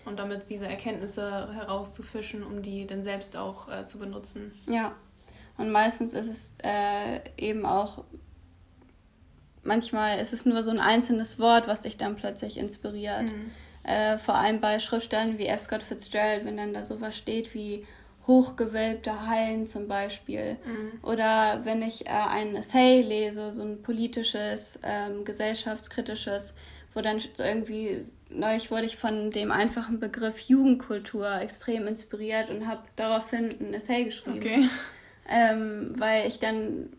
Und damit diese Erkenntnisse herauszufischen, um die dann selbst auch äh, zu benutzen. Ja. Und meistens ist es äh, eben auch, manchmal ist es nur so ein einzelnes Wort, was dich dann plötzlich inspiriert. Mhm. Äh, vor allem bei Schriftstellern wie F. Scott Fitzgerald, wenn dann da sowas steht wie hochgewölbte Hallen zum Beispiel. Mhm. Oder wenn ich äh, ein Essay lese, so ein politisches, ähm, gesellschaftskritisches, wo dann irgendwie, neulich wurde ich von dem einfachen Begriff Jugendkultur extrem inspiriert und habe daraufhin ein Essay geschrieben. Okay. Ähm, weil ich dann,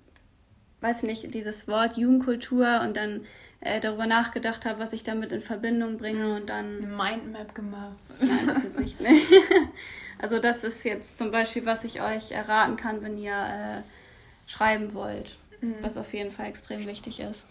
weiß ich nicht, dieses Wort Jugendkultur und dann äh, darüber nachgedacht habe, was ich damit in Verbindung bringe und dann. Eine Mindmap gemacht. Nein, das jetzt nicht. Ne? Also das ist jetzt zum Beispiel, was ich euch erraten kann, wenn ihr äh, schreiben wollt, mhm. was auf jeden Fall extrem wichtig ist.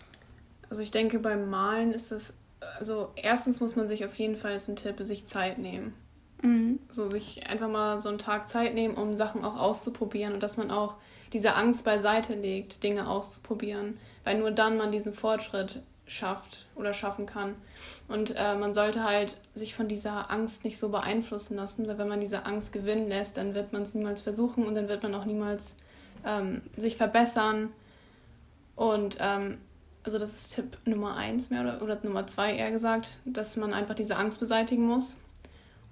Also ich denke, beim Malen ist es, also erstens muss man sich auf jeden Fall, das ist ein Tipp, sich Zeit nehmen. Mhm. So sich einfach mal so einen Tag Zeit nehmen, um Sachen auch auszuprobieren und dass man auch diese Angst beiseite legt, Dinge auszuprobieren, weil nur dann man diesen Fortschritt schafft oder schaffen kann. Und äh, man sollte halt sich von dieser Angst nicht so beeinflussen lassen, weil wenn man diese Angst gewinnen lässt, dann wird man es niemals versuchen und dann wird man auch niemals ähm, sich verbessern. Und ähm, also das ist Tipp Nummer eins mehr oder, oder Nummer zwei eher gesagt, dass man einfach diese Angst beseitigen muss.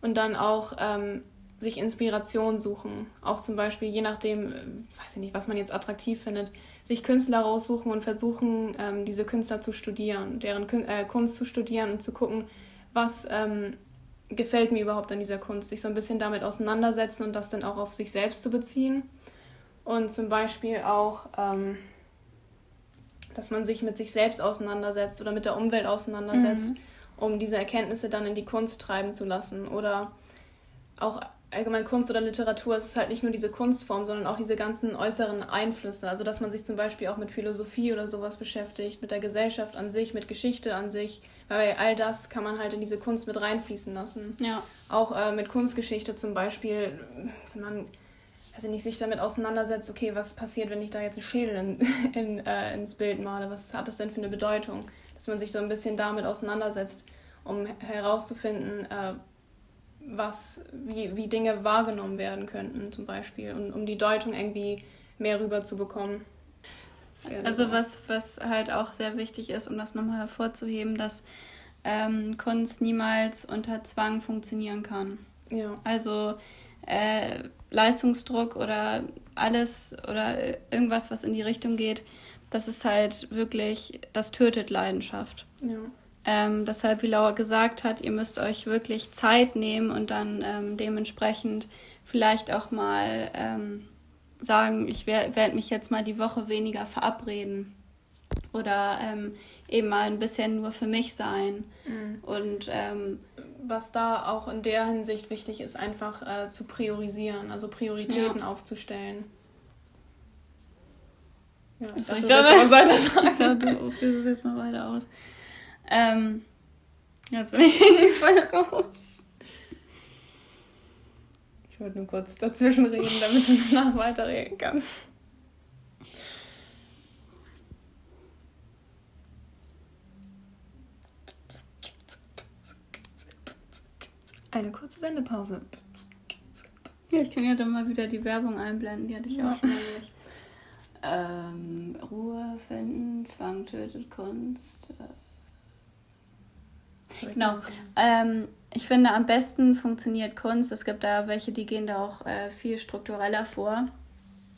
Und dann auch ähm, sich Inspiration suchen. Auch zum Beispiel, je nachdem, äh, weiß ich nicht, was man jetzt attraktiv findet, sich Künstler raussuchen und versuchen, ähm, diese Künstler zu studieren, deren Kün äh, Kunst zu studieren und zu gucken, was ähm, gefällt mir überhaupt an dieser Kunst. Sich so ein bisschen damit auseinandersetzen und das dann auch auf sich selbst zu beziehen. Und zum Beispiel auch, ähm, dass man sich mit sich selbst auseinandersetzt oder mit der Umwelt auseinandersetzt, mhm. Um diese Erkenntnisse dann in die Kunst treiben zu lassen. Oder auch allgemein Kunst oder Literatur, es ist halt nicht nur diese Kunstform, sondern auch diese ganzen äußeren Einflüsse. Also dass man sich zum Beispiel auch mit Philosophie oder sowas beschäftigt, mit der Gesellschaft an sich, mit Geschichte an sich, weil all das kann man halt in diese Kunst mit reinfließen lassen. Ja. Auch äh, mit Kunstgeschichte zum Beispiel, wenn man also nicht sich damit auseinandersetzt, okay, was passiert, wenn ich da jetzt einen Schädel in, in, äh, ins Bild male, was hat das denn für eine Bedeutung? Dass man sich so ein bisschen damit auseinandersetzt, um herauszufinden, äh, was, wie, wie Dinge wahrgenommen werden könnten, zum Beispiel, und um die Deutung irgendwie mehr rüber zu bekommen. Also was, was halt auch sehr wichtig ist, um das nochmal hervorzuheben, dass ähm, Kunst niemals unter Zwang funktionieren kann. Ja. Also äh, Leistungsdruck oder alles oder irgendwas, was in die Richtung geht, das ist halt wirklich, das tötet Leidenschaft. Ja. Ähm, deshalb, wie Laura gesagt hat, ihr müsst euch wirklich Zeit nehmen und dann ähm, dementsprechend vielleicht auch mal ähm, sagen, ich werde werd mich jetzt mal die Woche weniger verabreden oder ähm, eben mal ein bisschen nur für mich sein. Mhm. Und ähm, was da auch in der Hinsicht wichtig ist, einfach äh, zu priorisieren, also Prioritäten ja. aufzustellen. Ja, ich, ich dachte, du weiter sagen. Ich dachte, du führst es jetzt noch weiter aus. Ähm, jetzt bin ich voll raus. Ich wollte nur kurz dazwischen reden, damit du danach weiterreden kannst. Eine kurze Sendepause. Ja, ich kann ja dann mal wieder die Werbung einblenden, die hatte ich ja. auch schon mal nicht. Ähm, Ruhe finden, Zwang tötet Kunst. Äh Genau. Ähm, ich finde, am besten funktioniert Kunst. Es gibt da welche, die gehen da auch äh, viel struktureller vor.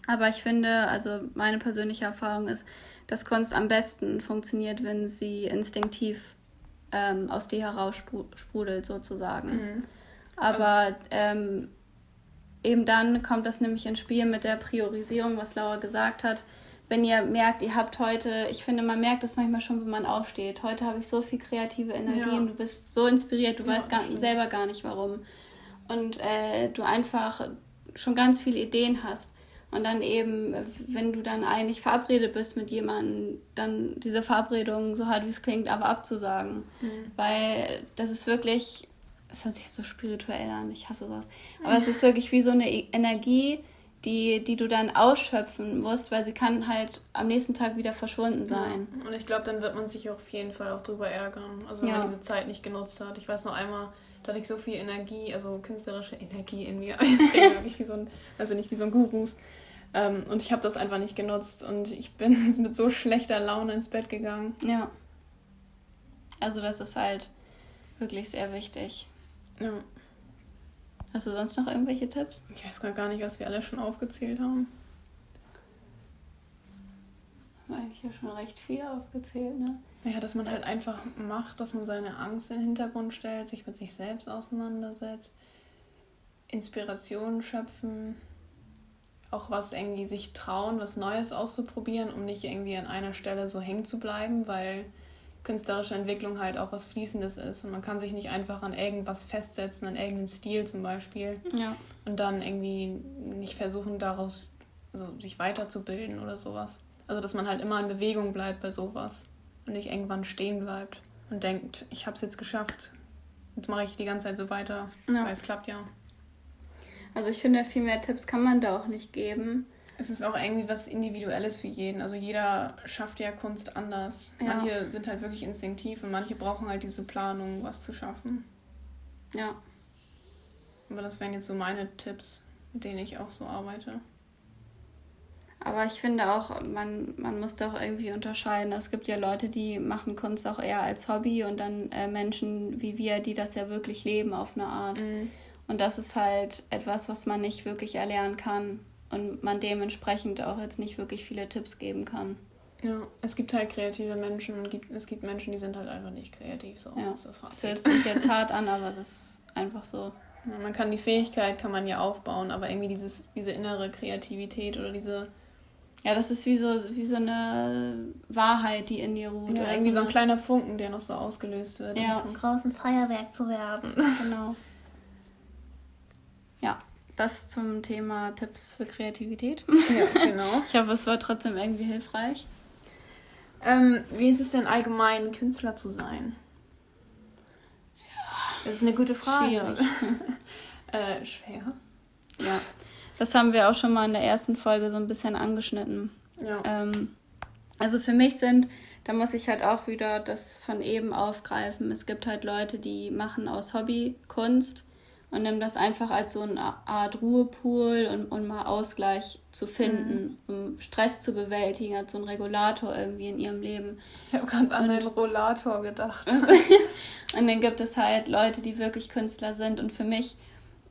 Aber ich finde, also meine persönliche Erfahrung ist, dass Kunst am besten funktioniert, wenn sie instinktiv ähm, aus dir heraus sprudelt, sozusagen. Mhm. Aber ähm, eben dann kommt das nämlich ins Spiel mit der Priorisierung, was Laura gesagt hat wenn ihr merkt, ihr habt heute, ich finde, man merkt das manchmal schon, wenn man aufsteht. Heute habe ich so viel kreative Energien, ja. du bist so inspiriert, du ja, weißt gar, selber gar nicht warum. Und äh, du einfach schon ganz viele Ideen hast. Und dann eben, wenn du dann eigentlich verabredet bist mit jemandem, dann diese Verabredung, so hart wie es klingt, aber abzusagen. Mhm. Weil das ist wirklich es hört sich jetzt so spirituell an, ich hasse sowas. Aber es ist wirklich wie so eine e-, Energie, die, die du dann ausschöpfen musst, weil sie kann halt am nächsten Tag wieder verschwunden sein. Und ich glaube, dann wird man sich auf jeden Fall auch drüber ärgern. Also wenn ja. man diese Zeit nicht genutzt hat. Ich weiß noch einmal, da hatte ich so viel Energie, also künstlerische Energie in mir. Wirklich wie so ein, also nicht wie so ein Gurus. Ähm, und ich habe das einfach nicht genutzt und ich bin mit so schlechter Laune ins Bett gegangen. Ja. Also das ist halt wirklich sehr wichtig. Ja. Hast du sonst noch irgendwelche Tipps? Ich weiß gar nicht, was wir alle schon aufgezählt haben. Haben eigentlich ja schon recht viel aufgezählt, ne? Ja, dass man halt einfach macht, dass man seine Angst in den Hintergrund stellt, sich mit sich selbst auseinandersetzt, Inspiration schöpfen, auch was irgendwie sich trauen, was Neues auszuprobieren, um nicht irgendwie an einer Stelle so hängen zu bleiben, weil künstlerische Entwicklung halt auch was Fließendes ist. Und man kann sich nicht einfach an irgendwas festsetzen, an irgendeinen Stil zum Beispiel. Ja. Und dann irgendwie nicht versuchen, daraus also sich weiterzubilden oder sowas. Also, dass man halt immer in Bewegung bleibt bei sowas und nicht irgendwann stehen bleibt und denkt, ich habe es jetzt geschafft. Jetzt mache ich die ganze Zeit so weiter, ja. weil es klappt ja. Also, ich finde, viel mehr Tipps kann man da auch nicht geben. Es ist auch irgendwie was Individuelles für jeden. Also jeder schafft ja Kunst anders. Ja. Manche sind halt wirklich instinktiv und manche brauchen halt diese Planung, was zu schaffen. Ja. Aber das wären jetzt so meine Tipps, mit denen ich auch so arbeite. Aber ich finde auch, man, man muss doch irgendwie unterscheiden. Es gibt ja Leute, die machen Kunst auch eher als Hobby und dann äh, Menschen wie wir, die das ja wirklich leben auf eine Art. Mhm. Und das ist halt etwas, was man nicht wirklich erlernen kann und man dementsprechend auch jetzt nicht wirklich viele Tipps geben kann. Ja, es gibt halt kreative Menschen und es gibt Menschen, die sind halt einfach nicht kreativ. So. Ja. Das ist das hört sich jetzt hart an, aber es ist einfach so. Ja, man kann die Fähigkeit kann man ja aufbauen, aber irgendwie dieses, diese innere Kreativität oder diese ja, das ist wie so, wie so eine Wahrheit, die in dir ruht. Ja, irgendwie so ein kleiner Funken, der noch so ausgelöst wird, ja. um zum großen Feuerwerk zu werden. Genau. Das zum Thema Tipps für Kreativität. Ja, genau. ich hoffe, es war trotzdem irgendwie hilfreich. Ähm, wie ist es denn allgemein, Künstler zu sein? Ja. Das ist eine gute Frage. Schwierig. äh, schwer. Ja. Das haben wir auch schon mal in der ersten Folge so ein bisschen angeschnitten. Ja. Ähm, also für mich sind, da muss ich halt auch wieder das von eben aufgreifen. Es gibt halt Leute, die machen aus Hobby Kunst und nehmen das einfach als so eine Art Ruhepool und, und mal Ausgleich zu finden, mhm. um Stress zu bewältigen, als so ein Regulator irgendwie in ihrem Leben. Ich habe gerade an einen Rollator gedacht. und dann gibt es halt Leute, die wirklich Künstler sind und für mich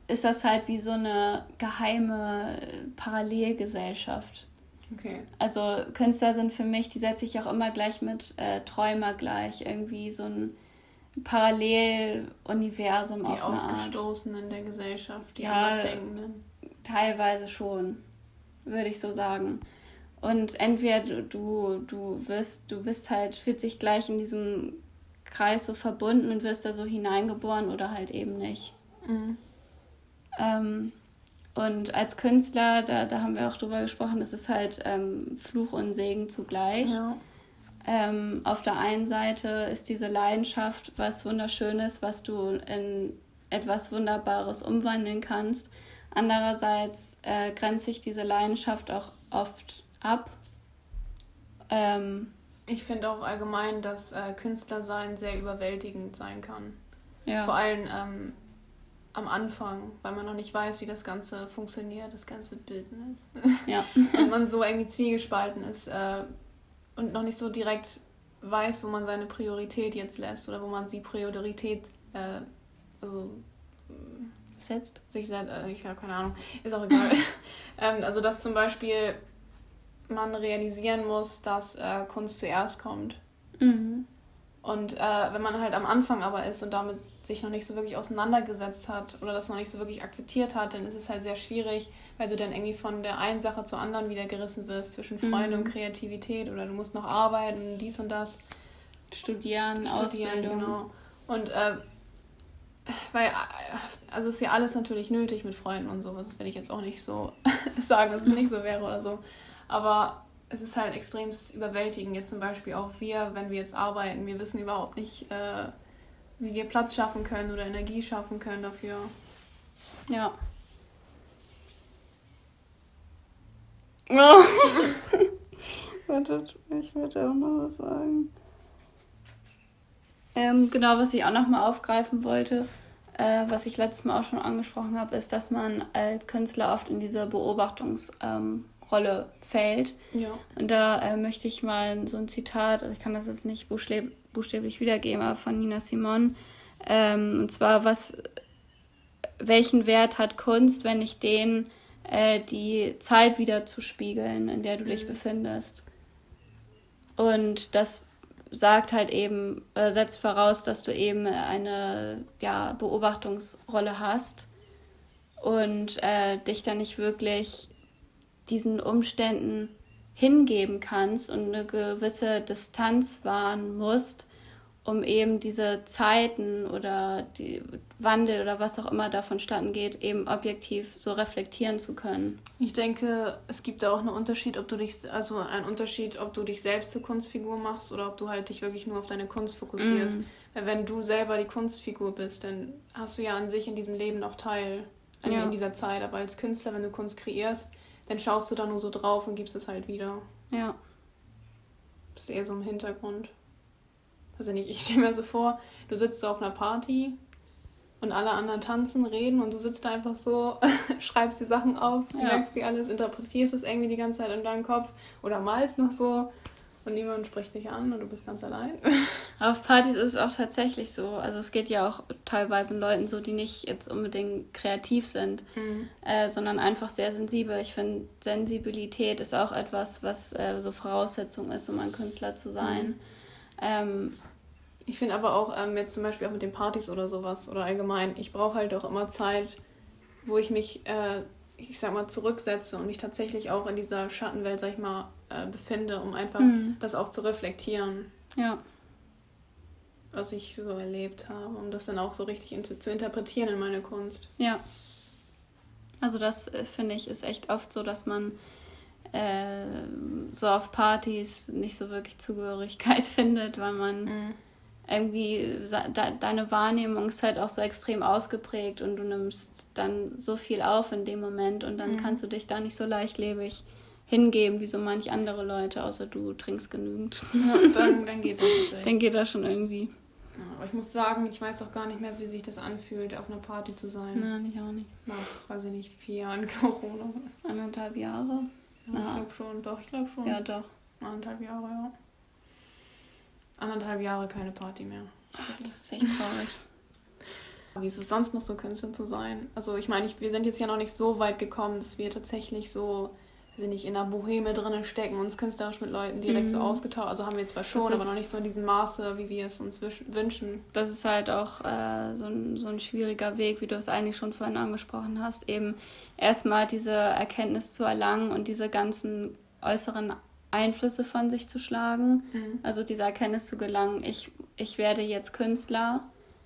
ist das halt wie so eine geheime Parallelgesellschaft. Okay. Also Künstler sind für mich, die setze ich auch immer gleich mit äh, Träumer gleich, irgendwie so ein Paralleluniversum die auf eine Ausgestoßenen Art. der Gesellschaft, die ja, Andersdenkenden. Teilweise schon, würde ich so sagen. Und entweder du, du, du wirst, du bist halt, fühlt sich gleich in diesem Kreis so verbunden und wirst da so hineingeboren oder halt eben nicht. Mhm. Ähm, und als Künstler, da, da haben wir auch drüber gesprochen, es ist halt ähm, Fluch und Segen zugleich. Ja. Ähm, auf der einen Seite ist diese Leidenschaft was Wunderschönes, was du in etwas Wunderbares umwandeln kannst. Andererseits äh, grenzt sich diese Leidenschaft auch oft ab. Ähm, ich finde auch allgemein, dass äh, Künstlersein sehr überwältigend sein kann. Ja. Vor allem ähm, am Anfang, weil man noch nicht weiß, wie das Ganze funktioniert, das ganze Business. Ja. und man so irgendwie zwiegespalten ist äh, und noch nicht so direkt weiß, wo man seine Priorität jetzt lässt oder wo man die Priorität äh, also setzt. Sich setzt, äh, ich habe keine Ahnung, ist auch egal. ähm, also dass zum Beispiel man realisieren muss, dass äh, Kunst zuerst kommt. Mhm. Und äh, wenn man halt am Anfang aber ist und damit sich noch nicht so wirklich auseinandergesetzt hat oder das noch nicht so wirklich akzeptiert hat, dann ist es halt sehr schwierig, weil du dann irgendwie von der einen Sache zur anderen wieder gerissen wirst, zwischen Freude mhm. und Kreativität oder du musst noch arbeiten, dies und das. Studieren, Studieren Ausbildung. Genau. Und äh, weil, also ist ja alles natürlich nötig mit Freunden und sowas, das will ich jetzt auch nicht so sagen, dass es nicht so wäre oder so. Aber es ist halt extrem überwältigend. Jetzt zum Beispiel auch wir, wenn wir jetzt arbeiten, wir wissen überhaupt nicht, äh, wie wir Platz schaffen können oder Energie schaffen können dafür. Ja. Oh. Wartet, ich wollte auch noch was sagen. Ähm, genau, was ich auch noch mal aufgreifen wollte, äh, was ich letztes Mal auch schon angesprochen habe, ist, dass man als Künstler oft in diese Beobachtungs- ähm, Rolle fällt. Ja. Und da äh, möchte ich mal so ein Zitat, also ich kann das jetzt nicht buchstäblich, buchstäblich wiedergeben, aber von Nina Simon. Ähm, und zwar, was, welchen Wert hat Kunst, wenn nicht den, äh, die Zeit wieder zu spiegeln, in der du mhm. dich befindest? Und das sagt halt eben, äh, setzt voraus, dass du eben eine ja, Beobachtungsrolle hast und äh, dich dann nicht wirklich diesen Umständen hingeben kannst und eine gewisse Distanz wahren musst, um eben diese Zeiten oder die Wandel oder was auch immer da vonstatten geht, eben objektiv so reflektieren zu können. Ich denke, es gibt da auch einen Unterschied, ob du dich, also einen Unterschied, ob du dich selbst zur Kunstfigur machst oder ob du halt dich wirklich nur auf deine Kunst fokussierst. Mm. Weil wenn du selber die Kunstfigur bist, dann hast du ja an sich in diesem Leben auch Teil ja. in dieser Zeit. Aber als Künstler, wenn du Kunst kreierst, dann schaust du da nur so drauf und gibst es halt wieder. Ja. Das ist eher so im Hintergrund. Also nicht, ich stelle mir so vor, du sitzt so auf einer Party und alle anderen tanzen, reden und du sitzt da einfach so, schreibst die Sachen auf, ja. merkst die alles, interpretierst es irgendwie die ganze Zeit in deinem Kopf oder malst noch so und niemand spricht dich an und du bist ganz allein. Auf Partys ist es auch tatsächlich so. Also es geht ja auch teilweise Leuten so, die nicht jetzt unbedingt kreativ sind, mhm. äh, sondern einfach sehr sensibel. Ich finde, Sensibilität ist auch etwas, was äh, so Voraussetzung ist, um ein Künstler zu sein. Mhm. Ähm, ich finde aber auch ähm, jetzt zum Beispiel auch mit den Partys oder sowas oder allgemein, ich brauche halt auch immer Zeit, wo ich mich, äh, ich sag mal, zurücksetze und mich tatsächlich auch in dieser Schattenwelt, sag ich mal, äh, befinde, um einfach mhm. das auch zu reflektieren. Ja. Was ich so erlebt habe, um das dann auch so richtig in zu interpretieren in meine Kunst. Ja. Also das äh, finde ich ist echt oft so, dass man äh, so auf Partys nicht so wirklich Zugehörigkeit findet, weil man mhm. Irgendwie de deine Wahrnehmung ist halt auch so extrem ausgeprägt und du nimmst dann so viel auf in dem Moment und dann mhm. kannst du dich da nicht so leichtlebig hingeben wie so manch andere Leute, außer du trinkst genügend. Ja, dann, dann geht das natürlich. Dann geht das schon irgendwie. Ja, aber ich muss sagen, ich weiß auch gar nicht mehr, wie sich das anfühlt, auf einer Party zu sein. Nein, ich auch nicht. Nach, weiß ich nicht, vier Jahren Corona. Anderthalb Jahre? Ja, ich glaube schon, doch, ich glaube schon. Ja, doch. Anderthalb Jahre, ja. Anderthalb Jahre keine Party mehr. Das ist echt traurig. Wie ist es sonst noch so, Künstler zu sein? Also ich meine, wir sind jetzt ja noch nicht so weit gekommen, dass wir tatsächlich so sie nicht in der Boheme drin stecken, uns künstlerisch mit Leuten direkt mhm. so ausgetauscht. Also haben wir zwar schon, aber noch nicht so in diesem Maße, wie wir es uns wünschen. Das ist halt auch äh, so, ein, so ein schwieriger Weg, wie du es eigentlich schon vorhin angesprochen hast, eben erstmal diese Erkenntnis zu erlangen und diese ganzen äußeren Einflüsse von sich zu schlagen. Mhm. Also diese Erkenntnis zu gelangen, ich, ich werde jetzt Künstler.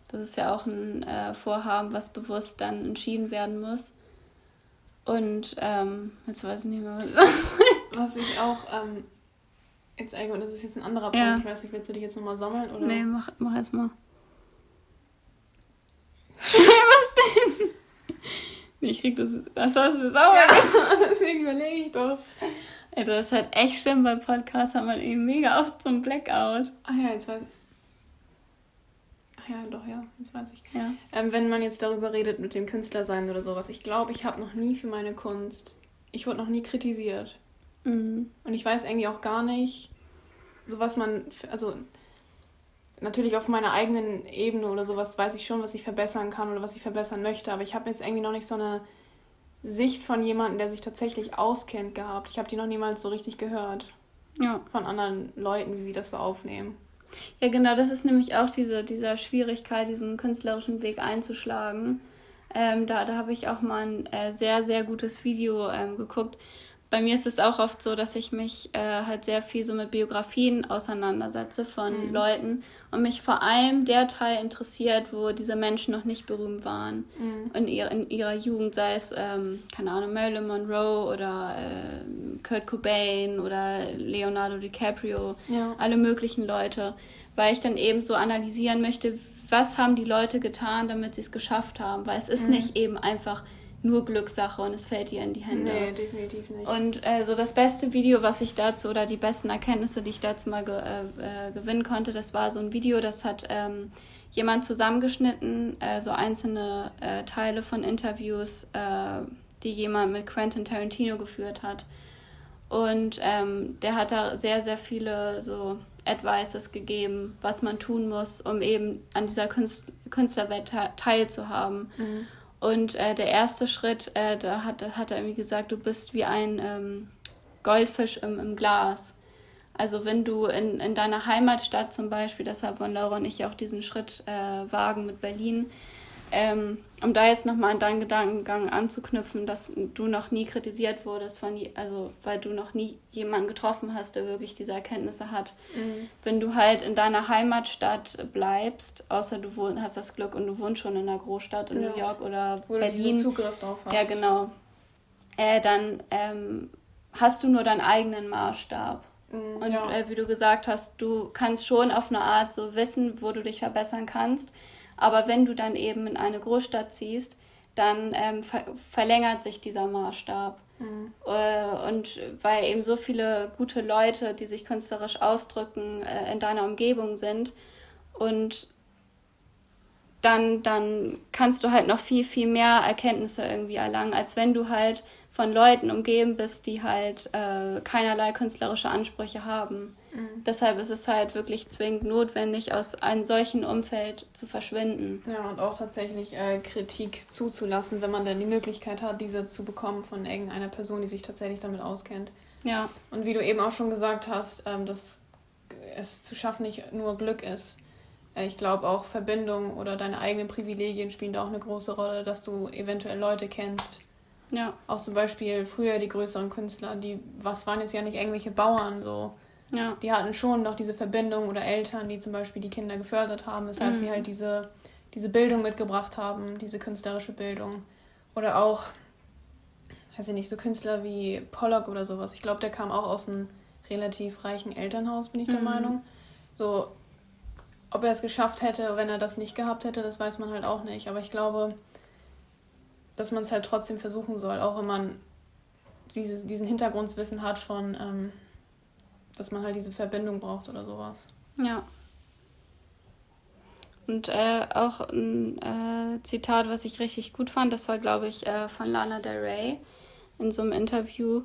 Das ist ja auch ein äh, Vorhaben, was bewusst dann entschieden werden muss. Und ähm, jetzt weiß ich nicht mehr, was. was ich auch, ähm, jetzt allgemein, das ist jetzt ein anderer Punkt, ja. ich weiß nicht, willst du dich jetzt nochmal sammeln? Oder? Nee, mach, mach erst mal. was denn? Nee, ich krieg das. Was hast du sauer? Ja, deswegen überlege ich doch. Ey, das ist halt echt schlimm. Bei Podcasts hat man eben mega oft so ein Blackout. Ach ja, jetzt weiß ich. Ach ja, doch, ja, jetzt weiß ich. Ja. Ähm, wenn man jetzt darüber redet mit dem Künstler sein oder sowas, ich glaube, ich habe noch nie für meine Kunst, ich wurde noch nie kritisiert. Mhm. Und ich weiß irgendwie auch gar nicht, so was man, also natürlich auf meiner eigenen Ebene oder sowas weiß ich schon, was ich verbessern kann oder was ich verbessern möchte, aber ich habe jetzt irgendwie noch nicht so eine Sicht von jemandem, der sich tatsächlich auskennt, gehabt. Ich habe die noch niemals so richtig gehört. Ja. Von anderen Leuten, wie sie das so aufnehmen. Ja, genau, das ist nämlich auch diese, diese Schwierigkeit, diesen künstlerischen Weg einzuschlagen. Ähm, da da habe ich auch mal ein äh, sehr, sehr gutes Video ähm, geguckt, bei mir ist es auch oft so, dass ich mich äh, halt sehr viel so mit Biografien auseinandersetze von mhm. Leuten und mich vor allem der Teil interessiert, wo diese Menschen noch nicht berühmt waren mhm. in, ihr, in ihrer Jugend, sei es, ähm, keine Ahnung, Marilyn Monroe oder äh, Kurt Cobain oder Leonardo DiCaprio, ja. alle möglichen Leute, weil ich dann eben so analysieren möchte, was haben die Leute getan, damit sie es geschafft haben? Weil es ist mhm. nicht eben einfach nur Glückssache und es fällt dir in die Hände. Nee, definitiv nicht. Und äh, so das beste Video, was ich dazu oder die besten Erkenntnisse, die ich dazu mal ge äh, äh, gewinnen konnte, das war so ein Video, das hat ähm, jemand zusammengeschnitten, äh, so einzelne äh, Teile von Interviews, äh, die jemand mit Quentin Tarantino geführt hat. Und ähm, der hat da sehr, sehr viele so Advices gegeben, was man tun muss, um eben an dieser Künst Künstlerwelt teilzuhaben. Mhm. Und äh, der erste Schritt, äh, da hat, hat er irgendwie gesagt, du bist wie ein ähm, Goldfisch im, im Glas. Also wenn du in, in deiner Heimatstadt zum Beispiel, deshalb wollen Laura und ich auch diesen Schritt äh, wagen mit Berlin, ähm, um da jetzt nochmal an deinen Gedankengang anzuknüpfen, dass du noch nie kritisiert wurdest, von, also weil du noch nie jemanden getroffen hast, der wirklich diese Erkenntnisse hat. Mhm. Wenn du halt in deiner Heimatstadt bleibst, außer du wohn, hast das Glück und du wohnst schon in einer Großstadt in ja. New York oder Wo Berlin. Du Zugriff drauf hast. Ja, genau. Äh, dann ähm, hast du nur deinen eigenen Maßstab. Mhm, und ja. äh, wie du gesagt hast, du kannst schon auf eine Art so wissen, wo du dich verbessern kannst. Aber wenn du dann eben in eine Großstadt ziehst, dann ähm, ver verlängert sich dieser Maßstab. Mhm. Äh, und weil eben so viele gute Leute, die sich künstlerisch ausdrücken, äh, in deiner Umgebung sind und dann, dann kannst du halt noch viel, viel mehr Erkenntnisse irgendwie erlangen, als wenn du halt von Leuten umgeben bist, die halt äh, keinerlei künstlerische Ansprüche haben. Mhm. Deshalb ist es halt wirklich zwingend notwendig, aus einem solchen Umfeld zu verschwinden. Ja, und auch tatsächlich äh, Kritik zuzulassen, wenn man dann die Möglichkeit hat, diese zu bekommen von irgendeiner Person, die sich tatsächlich damit auskennt. Ja. Und wie du eben auch schon gesagt hast, ähm, dass es zu schaffen nicht nur Glück ist. Äh, ich glaube auch Verbindung oder deine eigenen Privilegien spielen da auch eine große Rolle, dass du eventuell Leute kennst, ja. Auch zum Beispiel früher die größeren Künstler, die, was waren jetzt ja nicht irgendwelche Bauern so. Ja. Die hatten schon noch diese Verbindung oder Eltern, die zum Beispiel die Kinder gefördert haben, weshalb mhm. sie halt diese, diese Bildung mitgebracht haben, diese künstlerische Bildung. Oder auch, weiß ich nicht, so Künstler wie Pollock oder sowas. Ich glaube, der kam auch aus einem relativ reichen Elternhaus, bin ich der mhm. Meinung. So, ob er es geschafft hätte, wenn er das nicht gehabt hätte, das weiß man halt auch nicht. Aber ich glaube, dass man es halt trotzdem versuchen soll, auch wenn man dieses, diesen Hintergrundwissen hat von, ähm, dass man halt diese Verbindung braucht oder sowas. Ja. Und äh, auch ein äh, Zitat, was ich richtig gut fand, das war, glaube ich, äh, von Lana Del Rey in so einem Interview.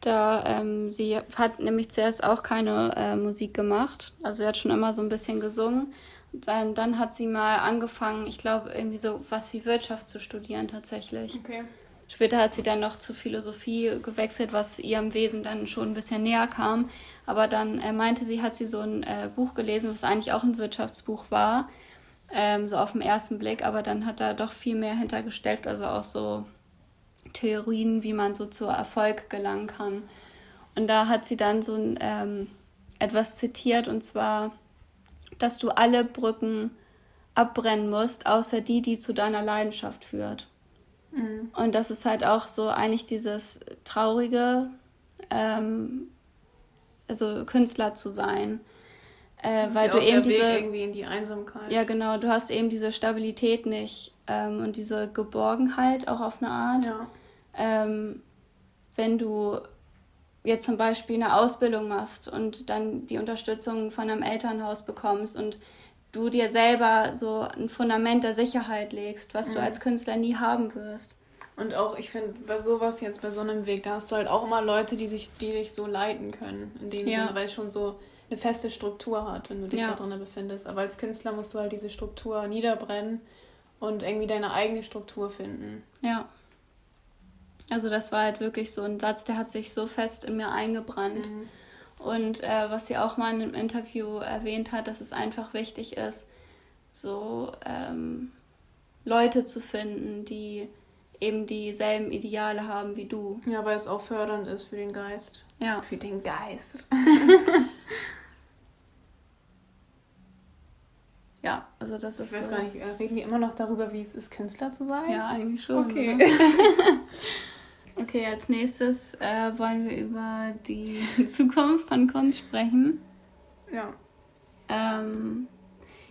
Da ähm, sie hat nämlich zuerst auch keine äh, Musik gemacht. Also sie hat schon immer so ein bisschen gesungen. Dann, dann hat sie mal angefangen, ich glaube, irgendwie so was wie Wirtschaft zu studieren tatsächlich. Okay. Später hat sie dann noch zu Philosophie gewechselt, was ihrem Wesen dann schon ein bisschen näher kam. Aber dann äh, meinte sie, hat sie so ein äh, Buch gelesen, was eigentlich auch ein Wirtschaftsbuch war, ähm, so auf den ersten Blick. Aber dann hat da doch viel mehr hintergesteckt, also auch so Theorien, wie man so zu Erfolg gelangen kann. Und da hat sie dann so ein, ähm, etwas zitiert, und zwar dass du alle Brücken abbrennen musst, außer die, die zu deiner Leidenschaft führt. Mhm. Und das ist halt auch so eigentlich dieses traurige, ähm, also Künstler zu sein. Äh, weil du eben diese irgendwie in die Einsamkeit. Ja, genau. Du hast eben diese Stabilität nicht ähm, und diese Geborgenheit auch auf eine Art. Ja. Ähm, wenn du jetzt zum Beispiel eine Ausbildung machst und dann die Unterstützung von einem Elternhaus bekommst und du dir selber so ein Fundament der Sicherheit legst, was mhm. du als Künstler nie haben wirst. Und auch, ich finde, bei sowas jetzt, bei so einem Weg, da hast du halt auch immer Leute, die sich, die dich so leiten können. In dem ja. Sinne, weil es schon so eine feste Struktur hat, wenn du dich ja. da drin befindest. Aber als Künstler musst du halt diese Struktur niederbrennen und irgendwie deine eigene Struktur finden. Ja. Also das war halt wirklich so ein Satz, der hat sich so fest in mir eingebrannt. Mhm. Und äh, was sie auch mal in einem Interview erwähnt hat, dass es einfach wichtig ist, so ähm, Leute zu finden, die eben dieselben Ideale haben wie du. Ja, weil es auch fördernd ist für den Geist. Ja. Für den Geist. ja, also das ist. Ich weiß so gar nicht, reden wir immer noch darüber, wie es ist, Künstler zu sein? Ja, eigentlich schon. Okay. Okay, als nächstes äh, wollen wir über die Zukunft von Kunst sprechen. Ja. Ähm,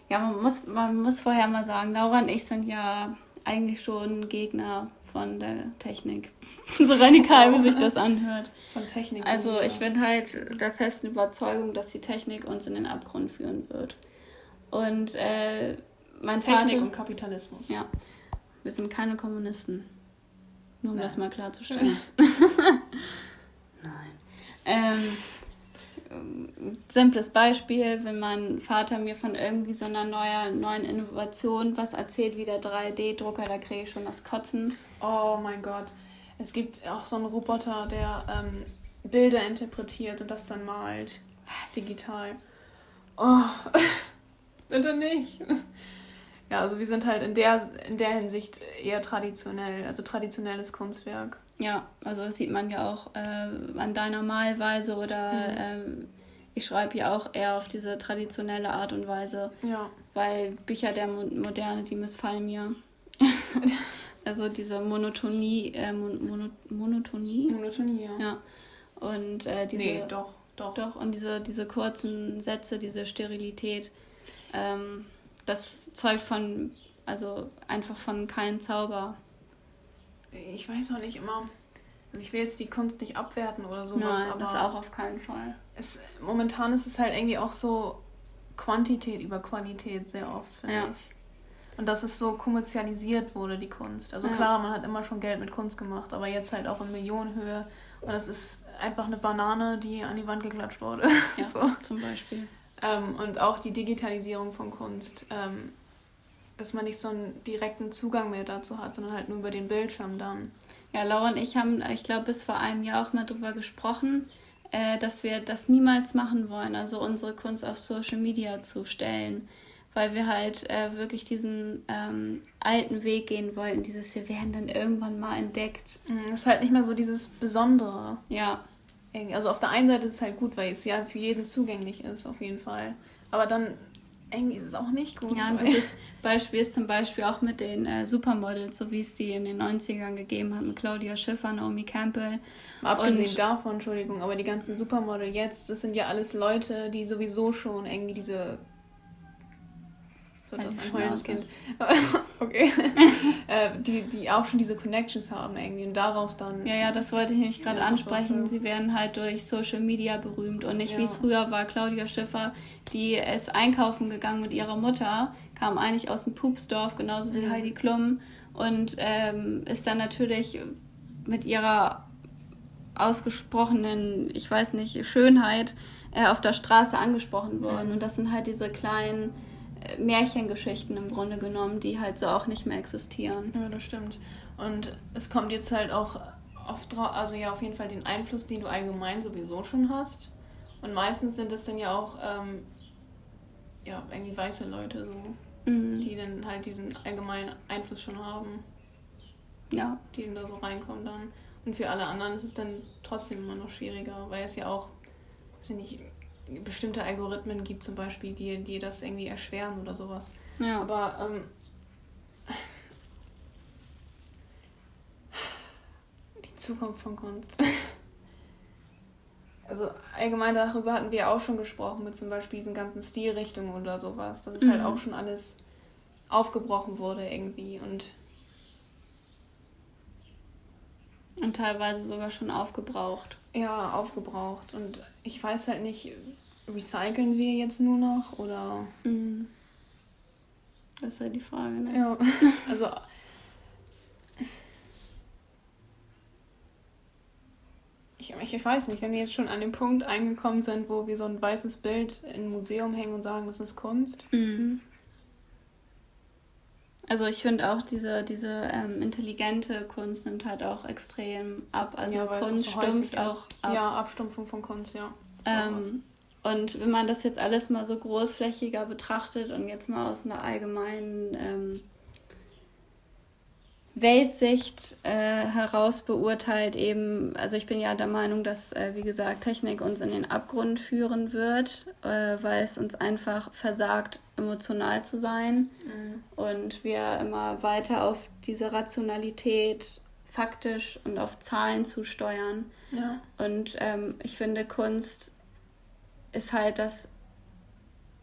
Ja, man muss, man muss vorher mal sagen, Laura und ich sind ja eigentlich schon Gegner von der Technik. so radikal, wie sich das anhört. Von Technik. Also ich bin halt der festen Überzeugung, dass die Technik uns in den Abgrund führen wird. Und äh, mein Technik Vater... Technik und Kapitalismus. Ja. Wir sind keine Kommunisten. Nur um Nein. das mal klarzustellen. Nein. Ähm, simples Beispiel, wenn mein Vater mir von irgendwie so einer neuer, neuen Innovation was erzählt, wie der 3D-Drucker, da kriege ich schon das Kotzen. Oh mein Gott. Es gibt auch so einen Roboter, der ähm, Bilder interpretiert und das dann malt. Was? Digital. Oh, bitte nicht. Ja, also wir sind halt in der, in der Hinsicht eher traditionell, also traditionelles Kunstwerk. Ja, also das sieht man ja auch äh, an deiner Malweise oder mhm. äh, ich schreibe ja auch eher auf diese traditionelle Art und Weise. Ja. Weil Bücher der Mo Moderne, die missfallen mir. also diese Monotonie, äh, Mono Monotonie? Monotonie, ja. ja. Und äh, diese. Nee, doch, doch. Doch, und diese, diese kurzen Sätze, diese Sterilität, ähm, das zeugt von, also einfach von keinem Zauber ich weiß auch nicht immer. Also ich will jetzt die Kunst nicht abwerten oder sowas, Nein, aber das auch auf keinen Fall. Es, momentan ist es halt irgendwie auch so Quantität über Qualität sehr oft, finde ja. ich. Und dass es so kommerzialisiert wurde, die Kunst. Also ja. klar, man hat immer schon Geld mit Kunst gemacht, aber jetzt halt auch in Millionenhöhe. Und das ist einfach eine Banane, die an die Wand geklatscht wurde. Ja, so. zum Beispiel. Ähm, und auch die Digitalisierung von Kunst. Ähm, dass man nicht so einen direkten Zugang mehr dazu hat, sondern halt nur über den Bildschirm dann. Ja, Laura und ich haben, ich glaube, bis vor einem Jahr auch mal drüber gesprochen, äh, dass wir das niemals machen wollen, also unsere Kunst auf Social Media zu stellen, weil wir halt äh, wirklich diesen ähm, alten Weg gehen wollten, dieses wir werden dann irgendwann mal entdeckt. Das mhm, ist halt nicht mehr so dieses Besondere. Ja. Also auf der einen Seite ist es halt gut, weil es ja für jeden zugänglich ist, auf jeden Fall. Aber dann irgendwie ist es auch nicht gut. Ja, ein gutes Beispiel ist zum Beispiel auch mit den äh, Supermodels, so wie es die in den 90ern gegeben hat, mit Claudia Schiffer, Naomi Campbell. Mal abgesehen davon, Entschuldigung, aber die ganzen Supermodel jetzt, das sind ja alles Leute, die sowieso schon irgendwie diese so halt das ein heulendes Kind. okay. äh, die, die auch schon diese Connections haben irgendwie und daraus dann. Ja, ja, das wollte ich nämlich gerade ja, ansprechen. Sie werden halt durch Social Media berühmt und nicht ja. wie es früher war. Claudia Schiffer, die ist einkaufen gegangen mit ihrer Mutter, kam eigentlich aus dem Pupsdorf, genauso wie mhm. Heidi Klum und ähm, ist dann natürlich mit ihrer ausgesprochenen, ich weiß nicht, Schönheit äh, auf der Straße angesprochen worden. Mhm. Und das sind halt diese kleinen Märchengeschichten im Grunde genommen, die halt so auch nicht mehr existieren. Ja, das stimmt. Und es kommt jetzt halt auch oft drauf, also ja, auf jeden Fall den Einfluss, den du allgemein sowieso schon hast. Und meistens sind es dann ja auch, ähm, ja, irgendwie weiße Leute so, mhm. die dann halt diesen allgemeinen Einfluss schon haben. Ja. Die dann da so reinkommen dann. Und für alle anderen ist es dann trotzdem immer noch schwieriger, weil es ja auch, weiß ich nicht, bestimmte Algorithmen gibt, zum Beispiel, die, die das irgendwie erschweren oder sowas. Ja. Aber ähm, die Zukunft von Kunst. also allgemein darüber hatten wir auch schon gesprochen, mit zum Beispiel diesen ganzen Stilrichtungen oder sowas. Dass es halt mhm. halt auch schon alles aufgebrochen wurde irgendwie und und teilweise sogar schon aufgebraucht. Ja, aufgebraucht. Und ich weiß halt nicht, recyceln wir jetzt nur noch oder. Mhm. Das ist halt die Frage, ne? Ja. Also. ich, ich weiß nicht, wenn wir jetzt schon an dem Punkt eingekommen sind, wo wir so ein weißes Bild in ein Museum hängen und sagen, das ist Kunst. Mhm. Also ich finde auch diese, diese ähm, intelligente Kunst nimmt halt auch extrem ab. Also ja, Kunst so stumpft auch ab. Ja, Abstumpfung von Kunst, ja. Ähm, und wenn man das jetzt alles mal so großflächiger betrachtet und jetzt mal aus einer allgemeinen ähm, Weltsicht äh, heraus beurteilt, eben, also ich bin ja der Meinung, dass, äh, wie gesagt, Technik uns in den Abgrund führen wird, äh, weil es uns einfach versagt, emotional zu sein mhm. und wir immer weiter auf diese Rationalität faktisch und auf Zahlen zusteuern. Ja. Und ähm, ich finde, Kunst ist halt das,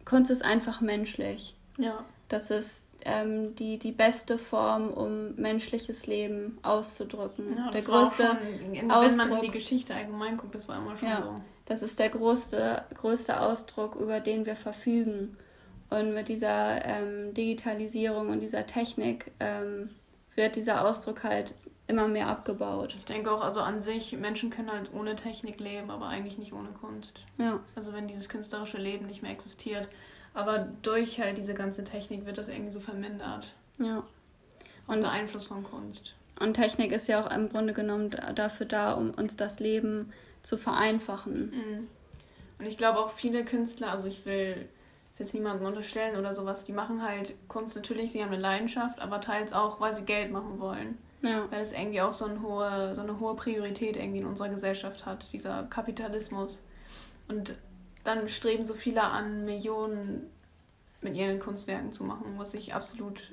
Kunst ist einfach menschlich. Ja. Das ist ähm, die, die beste Form, um menschliches Leben auszudrücken. Ja, der größte schon, wenn Ausdruck, man in die Geschichte allgemein guckt, das war immer schon ja, so. Das ist der größte, größte Ausdruck, über den wir verfügen. Und mit dieser ähm, Digitalisierung und dieser Technik ähm, wird dieser Ausdruck halt immer mehr abgebaut. Ich denke auch, also an sich, Menschen können halt ohne Technik leben, aber eigentlich nicht ohne Kunst. Ja. Also wenn dieses künstlerische Leben nicht mehr existiert. Aber durch halt diese ganze Technik wird das irgendwie so vermindert. Ja. Und der Einfluss von Kunst. Und Technik ist ja auch im Grunde genommen dafür da, um uns das Leben zu vereinfachen. Mhm. Und ich glaube auch viele Künstler, also ich will jetzt niemandem unterstellen oder sowas, die machen halt Kunst natürlich, sie haben eine Leidenschaft, aber teils auch, weil sie Geld machen wollen. Ja. Weil es irgendwie auch so eine, hohe, so eine hohe Priorität irgendwie in unserer Gesellschaft hat, dieser Kapitalismus. Und dann streben so viele an, Millionen mit ihren Kunstwerken zu machen, was ich absolut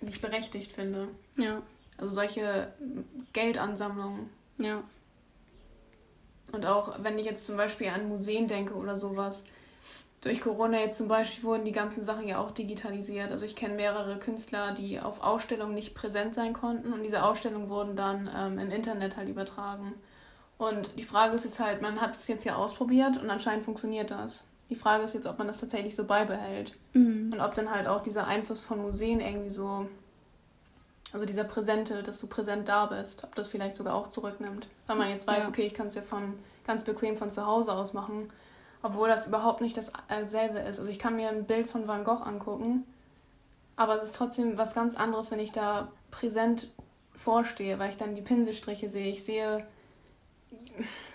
nicht berechtigt finde. Ja. Also solche Geldansammlungen. Ja. Und auch wenn ich jetzt zum Beispiel an Museen denke oder sowas, durch Corona jetzt zum Beispiel wurden die ganzen Sachen ja auch digitalisiert. Also ich kenne mehrere Künstler, die auf Ausstellungen nicht präsent sein konnten und diese Ausstellungen wurden dann ähm, im Internet halt übertragen. Und die Frage ist jetzt halt, man hat es jetzt ja ausprobiert und anscheinend funktioniert das. Die Frage ist jetzt, ob man das tatsächlich so beibehält. Mhm. Und ob dann halt auch dieser Einfluss von Museen irgendwie so, also dieser Präsente, dass du präsent da bist, ob das vielleicht sogar auch zurücknimmt. Weil man jetzt weiß, ja. okay, ich kann es ja von ganz bequem von zu Hause aus machen obwohl das überhaupt nicht dasselbe ist. Also ich kann mir ein Bild von Van Gogh angucken, aber es ist trotzdem was ganz anderes, wenn ich da präsent vorstehe, weil ich dann die Pinselstriche sehe. Ich sehe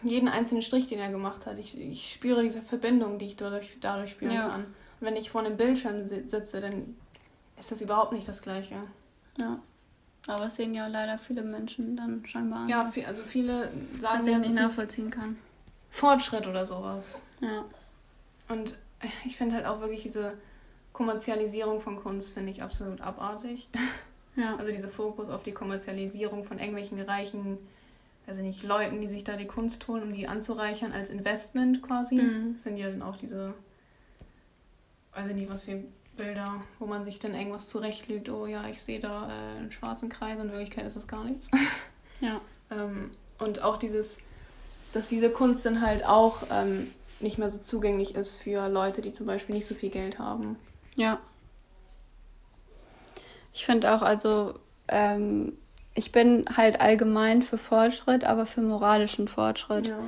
jeden einzelnen Strich, den er gemacht hat. Ich, ich spüre diese Verbindung, die ich dadurch, dadurch spüren ja. kann. Und wenn ich vor einem Bildschirm sitze, dann ist das überhaupt nicht das Gleiche. Ja. Aber es sehen ja leider viele Menschen dann scheinbar an. Ja, also viele sagen, dass ich nicht nachvollziehen kann. Fortschritt oder sowas. Ja. Und ich finde halt auch wirklich diese Kommerzialisierung von Kunst finde ich absolut abartig. Ja. Also dieser Fokus auf die Kommerzialisierung von irgendwelchen reichen, also nicht Leuten, die sich da die Kunst holen, um die anzureichern als Investment quasi. Mhm. Das sind ja dann auch diese, weiß ich nicht, was für Bilder, wo man sich dann irgendwas zurechtlügt, oh ja, ich sehe da äh, einen schwarzen Kreis und in Wirklichkeit ist das gar nichts. Ja. ähm, und auch dieses, dass diese Kunst dann halt auch ähm, nicht mehr so zugänglich ist für Leute, die zum Beispiel nicht so viel Geld haben. Ja. Ich finde auch, also ähm, ich bin halt allgemein für Fortschritt, aber für moralischen Fortschritt. Ja.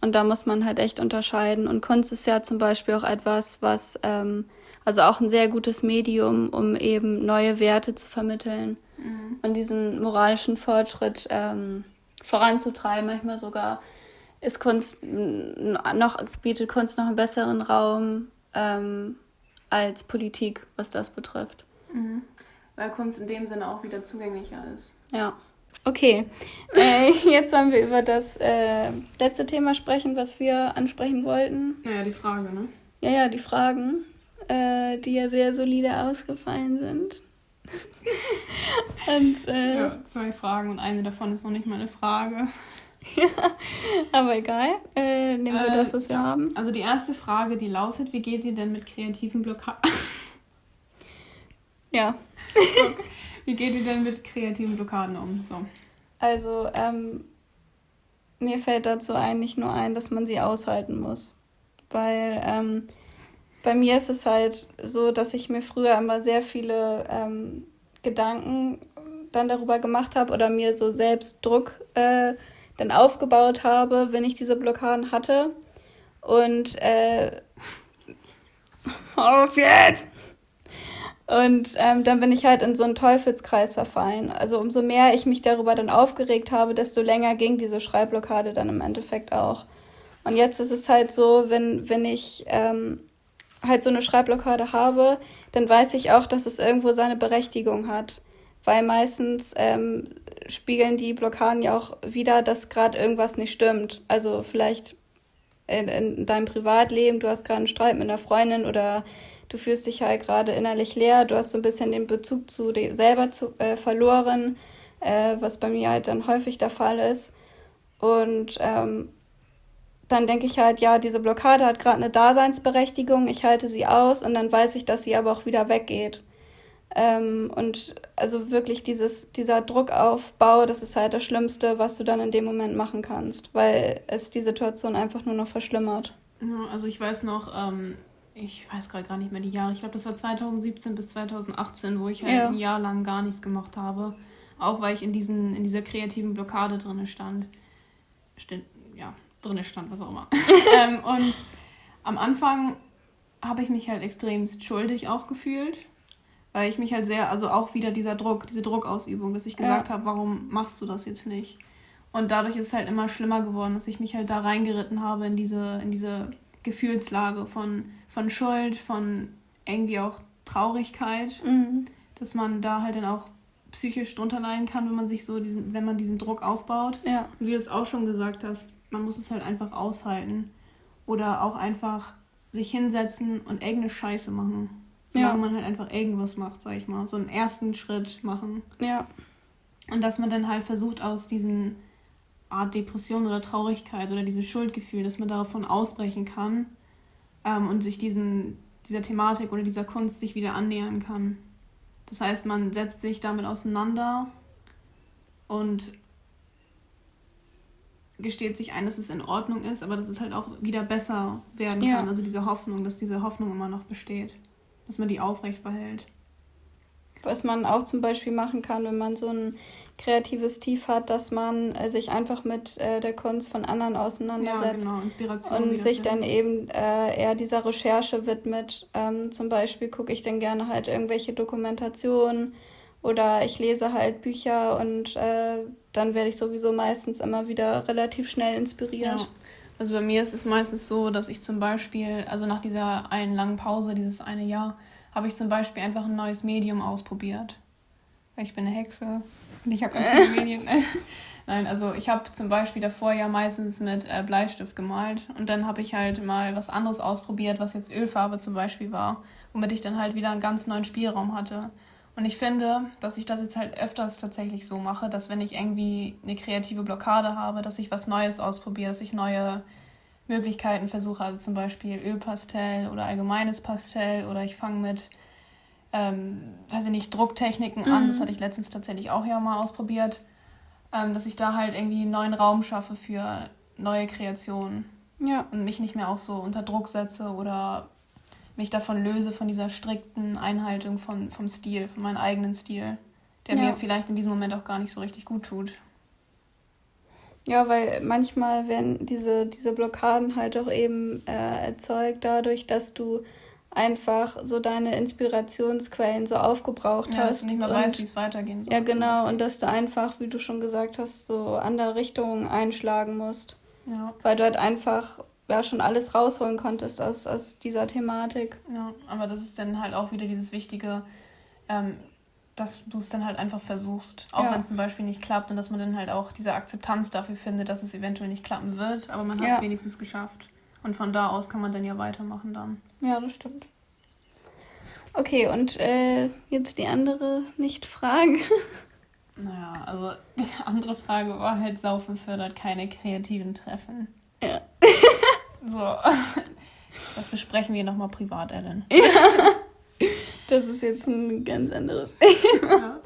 Und da muss man halt echt unterscheiden. Und Kunst ist ja zum Beispiel auch etwas, was, ähm, also auch ein sehr gutes Medium, um eben neue Werte zu vermitteln mhm. und diesen moralischen Fortschritt ähm, voranzutreiben, manchmal sogar ist Kunst noch, bietet Kunst noch einen besseren Raum ähm, als Politik, was das betrifft. Mhm. Weil Kunst in dem Sinne auch wieder zugänglicher ist. Ja. Okay, äh, jetzt wollen wir über das äh, letzte Thema sprechen, was wir ansprechen wollten. Ja, ja, die Frage, ne? Ja, ja, die Fragen, äh, die ja sehr solide ausgefallen sind. und, äh, ja, zwei Fragen und eine davon ist noch nicht mal eine Frage. Aber egal. Äh, nehmen wir äh, das, was wir haben. Also die erste Frage, die lautet, wie geht ihr denn mit kreativen Blockaden? ja. wie geht ihr denn mit kreativen Blockaden um? So. Also, ähm, mir fällt dazu eigentlich nur ein, dass man sie aushalten muss. Weil ähm, bei mir ist es halt so, dass ich mir früher immer sehr viele ähm, Gedanken dann darüber gemacht habe oder mir so selbst Druck äh, dann aufgebaut habe, wenn ich diese Blockaden hatte. Und äh, auf jetzt! Und ähm, dann bin ich halt in so einen Teufelskreis verfallen. Also umso mehr ich mich darüber dann aufgeregt habe, desto länger ging diese Schreibblockade dann im Endeffekt auch. Und jetzt ist es halt so, wenn, wenn ich ähm, halt so eine Schreibblockade habe, dann weiß ich auch, dass es irgendwo seine Berechtigung hat weil meistens ähm, spiegeln die Blockaden ja auch wieder, dass gerade irgendwas nicht stimmt. Also vielleicht in, in deinem Privatleben, du hast gerade einen Streit mit einer Freundin oder du fühlst dich halt gerade innerlich leer, du hast so ein bisschen den Bezug zu dir selber zu, äh, verloren, äh, was bei mir halt dann häufig der Fall ist. Und ähm, dann denke ich halt, ja, diese Blockade hat gerade eine Daseinsberechtigung, ich halte sie aus und dann weiß ich, dass sie aber auch wieder weggeht. Ähm, und also wirklich dieses, dieser Druckaufbau, das ist halt das Schlimmste, was du dann in dem Moment machen kannst, weil es die Situation einfach nur noch verschlimmert. Also ich weiß noch, ähm, ich weiß gerade gar nicht mehr die Jahre, ich glaube, das war 2017 bis 2018, wo ich halt ja. ein Jahr lang gar nichts gemacht habe. Auch weil ich in, diesen, in dieser kreativen Blockade drin stand. St ja, drin stand, was auch immer. ähm, und am Anfang habe ich mich halt extremst schuldig auch gefühlt, weil ich mich halt sehr, also auch wieder dieser Druck, diese Druckausübung, dass ich gesagt ja. habe, warum machst du das jetzt nicht? Und dadurch ist es halt immer schlimmer geworden, dass ich mich halt da reingeritten habe in diese, in diese Gefühlslage von, von Schuld, von irgendwie auch Traurigkeit, mhm. dass man da halt dann auch psychisch drunter leiden kann, wenn man sich so diesen, wenn man diesen Druck aufbaut. Ja. Und wie du es auch schon gesagt hast, man muss es halt einfach aushalten. Oder auch einfach sich hinsetzen und irgendeine Scheiße machen. Ja. Solange man halt einfach irgendwas macht, sag ich mal. So einen ersten Schritt machen. Ja. Und dass man dann halt versucht, aus diesen Art Depression oder Traurigkeit oder dieses Schuldgefühl, dass man davon ausbrechen kann ähm, und sich diesen, dieser Thematik oder dieser Kunst sich wieder annähern kann. Das heißt, man setzt sich damit auseinander und gesteht sich ein, dass es in Ordnung ist, aber dass es halt auch wieder besser werden kann. Ja. Also diese Hoffnung, dass diese Hoffnung immer noch besteht. Dass man die aufrecht behält. Was man auch zum Beispiel machen kann, wenn man so ein kreatives Tief hat, dass man äh, sich einfach mit äh, der Kunst von anderen auseinandersetzt. Ja, genau, Inspiration. Und sich dann eben äh, eher dieser Recherche widmet. Ähm, zum Beispiel gucke ich dann gerne halt irgendwelche Dokumentationen oder ich lese halt Bücher und äh, dann werde ich sowieso meistens immer wieder relativ schnell inspiriert. Ja. Also bei mir ist es meistens so, dass ich zum Beispiel, also nach dieser einen langen Pause, dieses eine Jahr, habe ich zum Beispiel einfach ein neues Medium ausprobiert. Ich bin eine Hexe und ich habe ganz viele Medien. Nein, also ich habe zum Beispiel davor ja meistens mit äh, Bleistift gemalt und dann habe ich halt mal was anderes ausprobiert, was jetzt Ölfarbe zum Beispiel war, womit ich dann halt wieder einen ganz neuen Spielraum hatte. Und ich finde, dass ich das jetzt halt öfters tatsächlich so mache, dass wenn ich irgendwie eine kreative Blockade habe, dass ich was Neues ausprobiere, dass ich neue Möglichkeiten versuche, also zum Beispiel Ölpastell oder allgemeines Pastell oder ich fange mit ähm, weiß ich nicht, Drucktechniken mhm. an. Das hatte ich letztens tatsächlich auch ja mal ausprobiert. Ähm, dass ich da halt irgendwie einen neuen Raum schaffe für neue Kreationen. Ja. Und mich nicht mehr auch so unter Druck setze oder mich davon löse, von dieser strikten Einhaltung von, vom Stil, von meinem eigenen Stil, der ja. mir vielleicht in diesem Moment auch gar nicht so richtig gut tut. Ja, weil manchmal werden diese, diese Blockaden halt auch eben äh, erzeugt dadurch, dass du einfach so deine Inspirationsquellen so aufgebraucht ja, hast. Dass du nicht mehr weißt, wie es weitergehen soll. Ja, genau. Und dass du einfach, wie du schon gesagt hast, so andere Richtungen einschlagen musst. Ja. Weil du halt einfach ja schon alles rausholen konntest aus, aus dieser Thematik. Ja, aber das ist dann halt auch wieder dieses Wichtige, ähm, dass du es dann halt einfach versuchst, auch ja. wenn es zum Beispiel nicht klappt und dass man dann halt auch diese Akzeptanz dafür findet, dass es eventuell nicht klappen wird, aber man hat es ja. wenigstens geschafft. Und von da aus kann man dann ja weitermachen dann. Ja, das stimmt. Okay, und äh, jetzt die andere Nicht-Frage. Naja, also die andere Frage war halt, Saufen fördert keine kreativen Treffen. Ja. so, das besprechen wir nochmal privat, Ellen. Ja. Das ist jetzt ein ganz anderes Thema. Ja.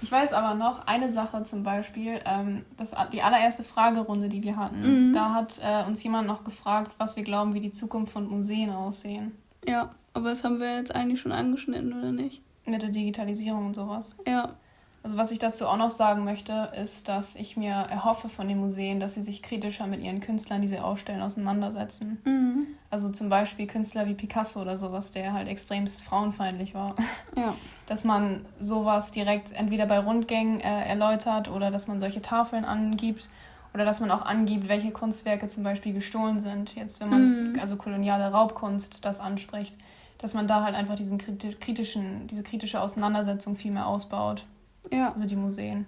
Ich weiß aber noch eine Sache zum Beispiel, ähm, das, die allererste Fragerunde, die wir hatten, mhm. da hat äh, uns jemand noch gefragt, was wir glauben, wie die Zukunft von Museen aussehen. Ja, aber das haben wir jetzt eigentlich schon angeschnitten, oder nicht? Mit der Digitalisierung und sowas. Ja. Also was ich dazu auch noch sagen möchte, ist, dass ich mir erhoffe von den Museen, dass sie sich kritischer mit ihren Künstlern, die sie ausstellen, auseinandersetzen. Mhm. Also zum Beispiel Künstler wie Picasso oder sowas, der halt extremst frauenfeindlich war. Ja. Dass man sowas direkt entweder bei Rundgängen äh, erläutert oder dass man solche Tafeln angibt oder dass man auch angibt, welche Kunstwerke zum Beispiel gestohlen sind. Jetzt, wenn man mhm. also koloniale Raubkunst das anspricht, dass man da halt einfach diesen kritischen, diese kritische Auseinandersetzung viel mehr ausbaut. Ja. Also die Museen.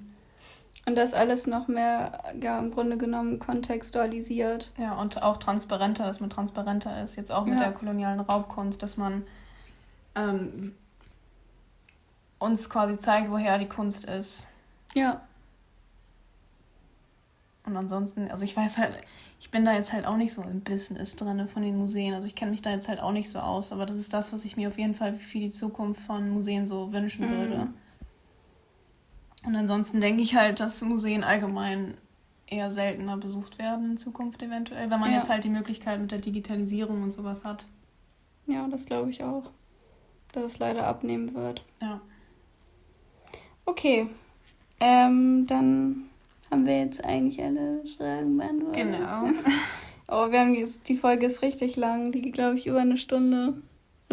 Und das alles noch mehr, ja, im Grunde genommen kontextualisiert. Ja, und auch transparenter, dass man transparenter ist. Jetzt auch mit ja. der kolonialen Raubkunst, dass man ähm, uns quasi zeigt, woher die Kunst ist. Ja. Und ansonsten, also ich weiß halt, ich bin da jetzt halt auch nicht so im Business drin von den Museen. Also ich kenne mich da jetzt halt auch nicht so aus, aber das ist das, was ich mir auf jeden Fall für die Zukunft von Museen so wünschen mhm. würde. Und ansonsten denke ich halt, dass Museen allgemein eher seltener besucht werden in Zukunft eventuell, wenn man ja. jetzt halt die Möglichkeit mit der Digitalisierung und sowas hat. Ja, das glaube ich auch. Dass es leider abnehmen wird. Ja. Okay. Ähm, dann haben wir jetzt eigentlich alle Fragen beantwortet. Genau. oh, wir haben jetzt, die Folge ist richtig lang. Die geht, glaube ich, über eine Stunde.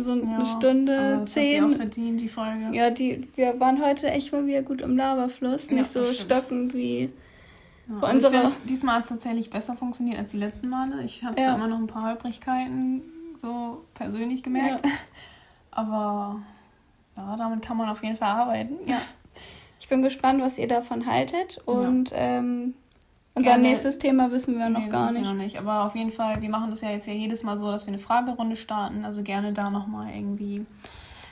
Ja, eine Stunde zehn. Hat sie auch verdient, die Folge. Ja, die, wir waren heute echt mal wieder gut im Laberfluss. Ja, nicht so stimmt. stockend wie ja, bei unserer. Ich find, diesmal hat es tatsächlich besser funktioniert als die letzten Male. Ich habe zwar immer noch ein paar Holprigkeiten so persönlich gemerkt. Aber ja, damit kann man auf jeden Fall arbeiten. Ja. Ich bin gespannt, was ihr davon haltet. Und ja. ähm, unser Gerne. nächstes Thema wissen wir noch nee, gar nicht. Wir noch nicht. Aber auf jeden Fall, wir machen das ja jetzt ja jedes Mal so, dass wir eine Fragerunde starten. Also gerne da nochmal irgendwie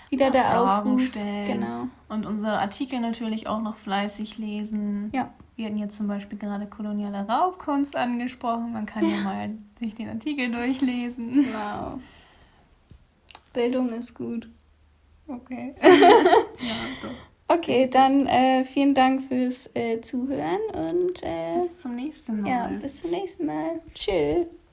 wieder der Fragen Aufruf. stellen. Genau. Und unsere Artikel natürlich auch noch fleißig lesen. Ja. Wir hatten jetzt zum Beispiel gerade koloniale Raubkunst angesprochen. Man kann ja, ja mal sich den Artikel durchlesen. Wow. Bildung ist gut. Okay. ja, doch. Okay, dann äh, vielen Dank fürs äh, Zuhören und äh, bis zum nächsten Mal. Ja, bis zum nächsten Mal. Tschüss.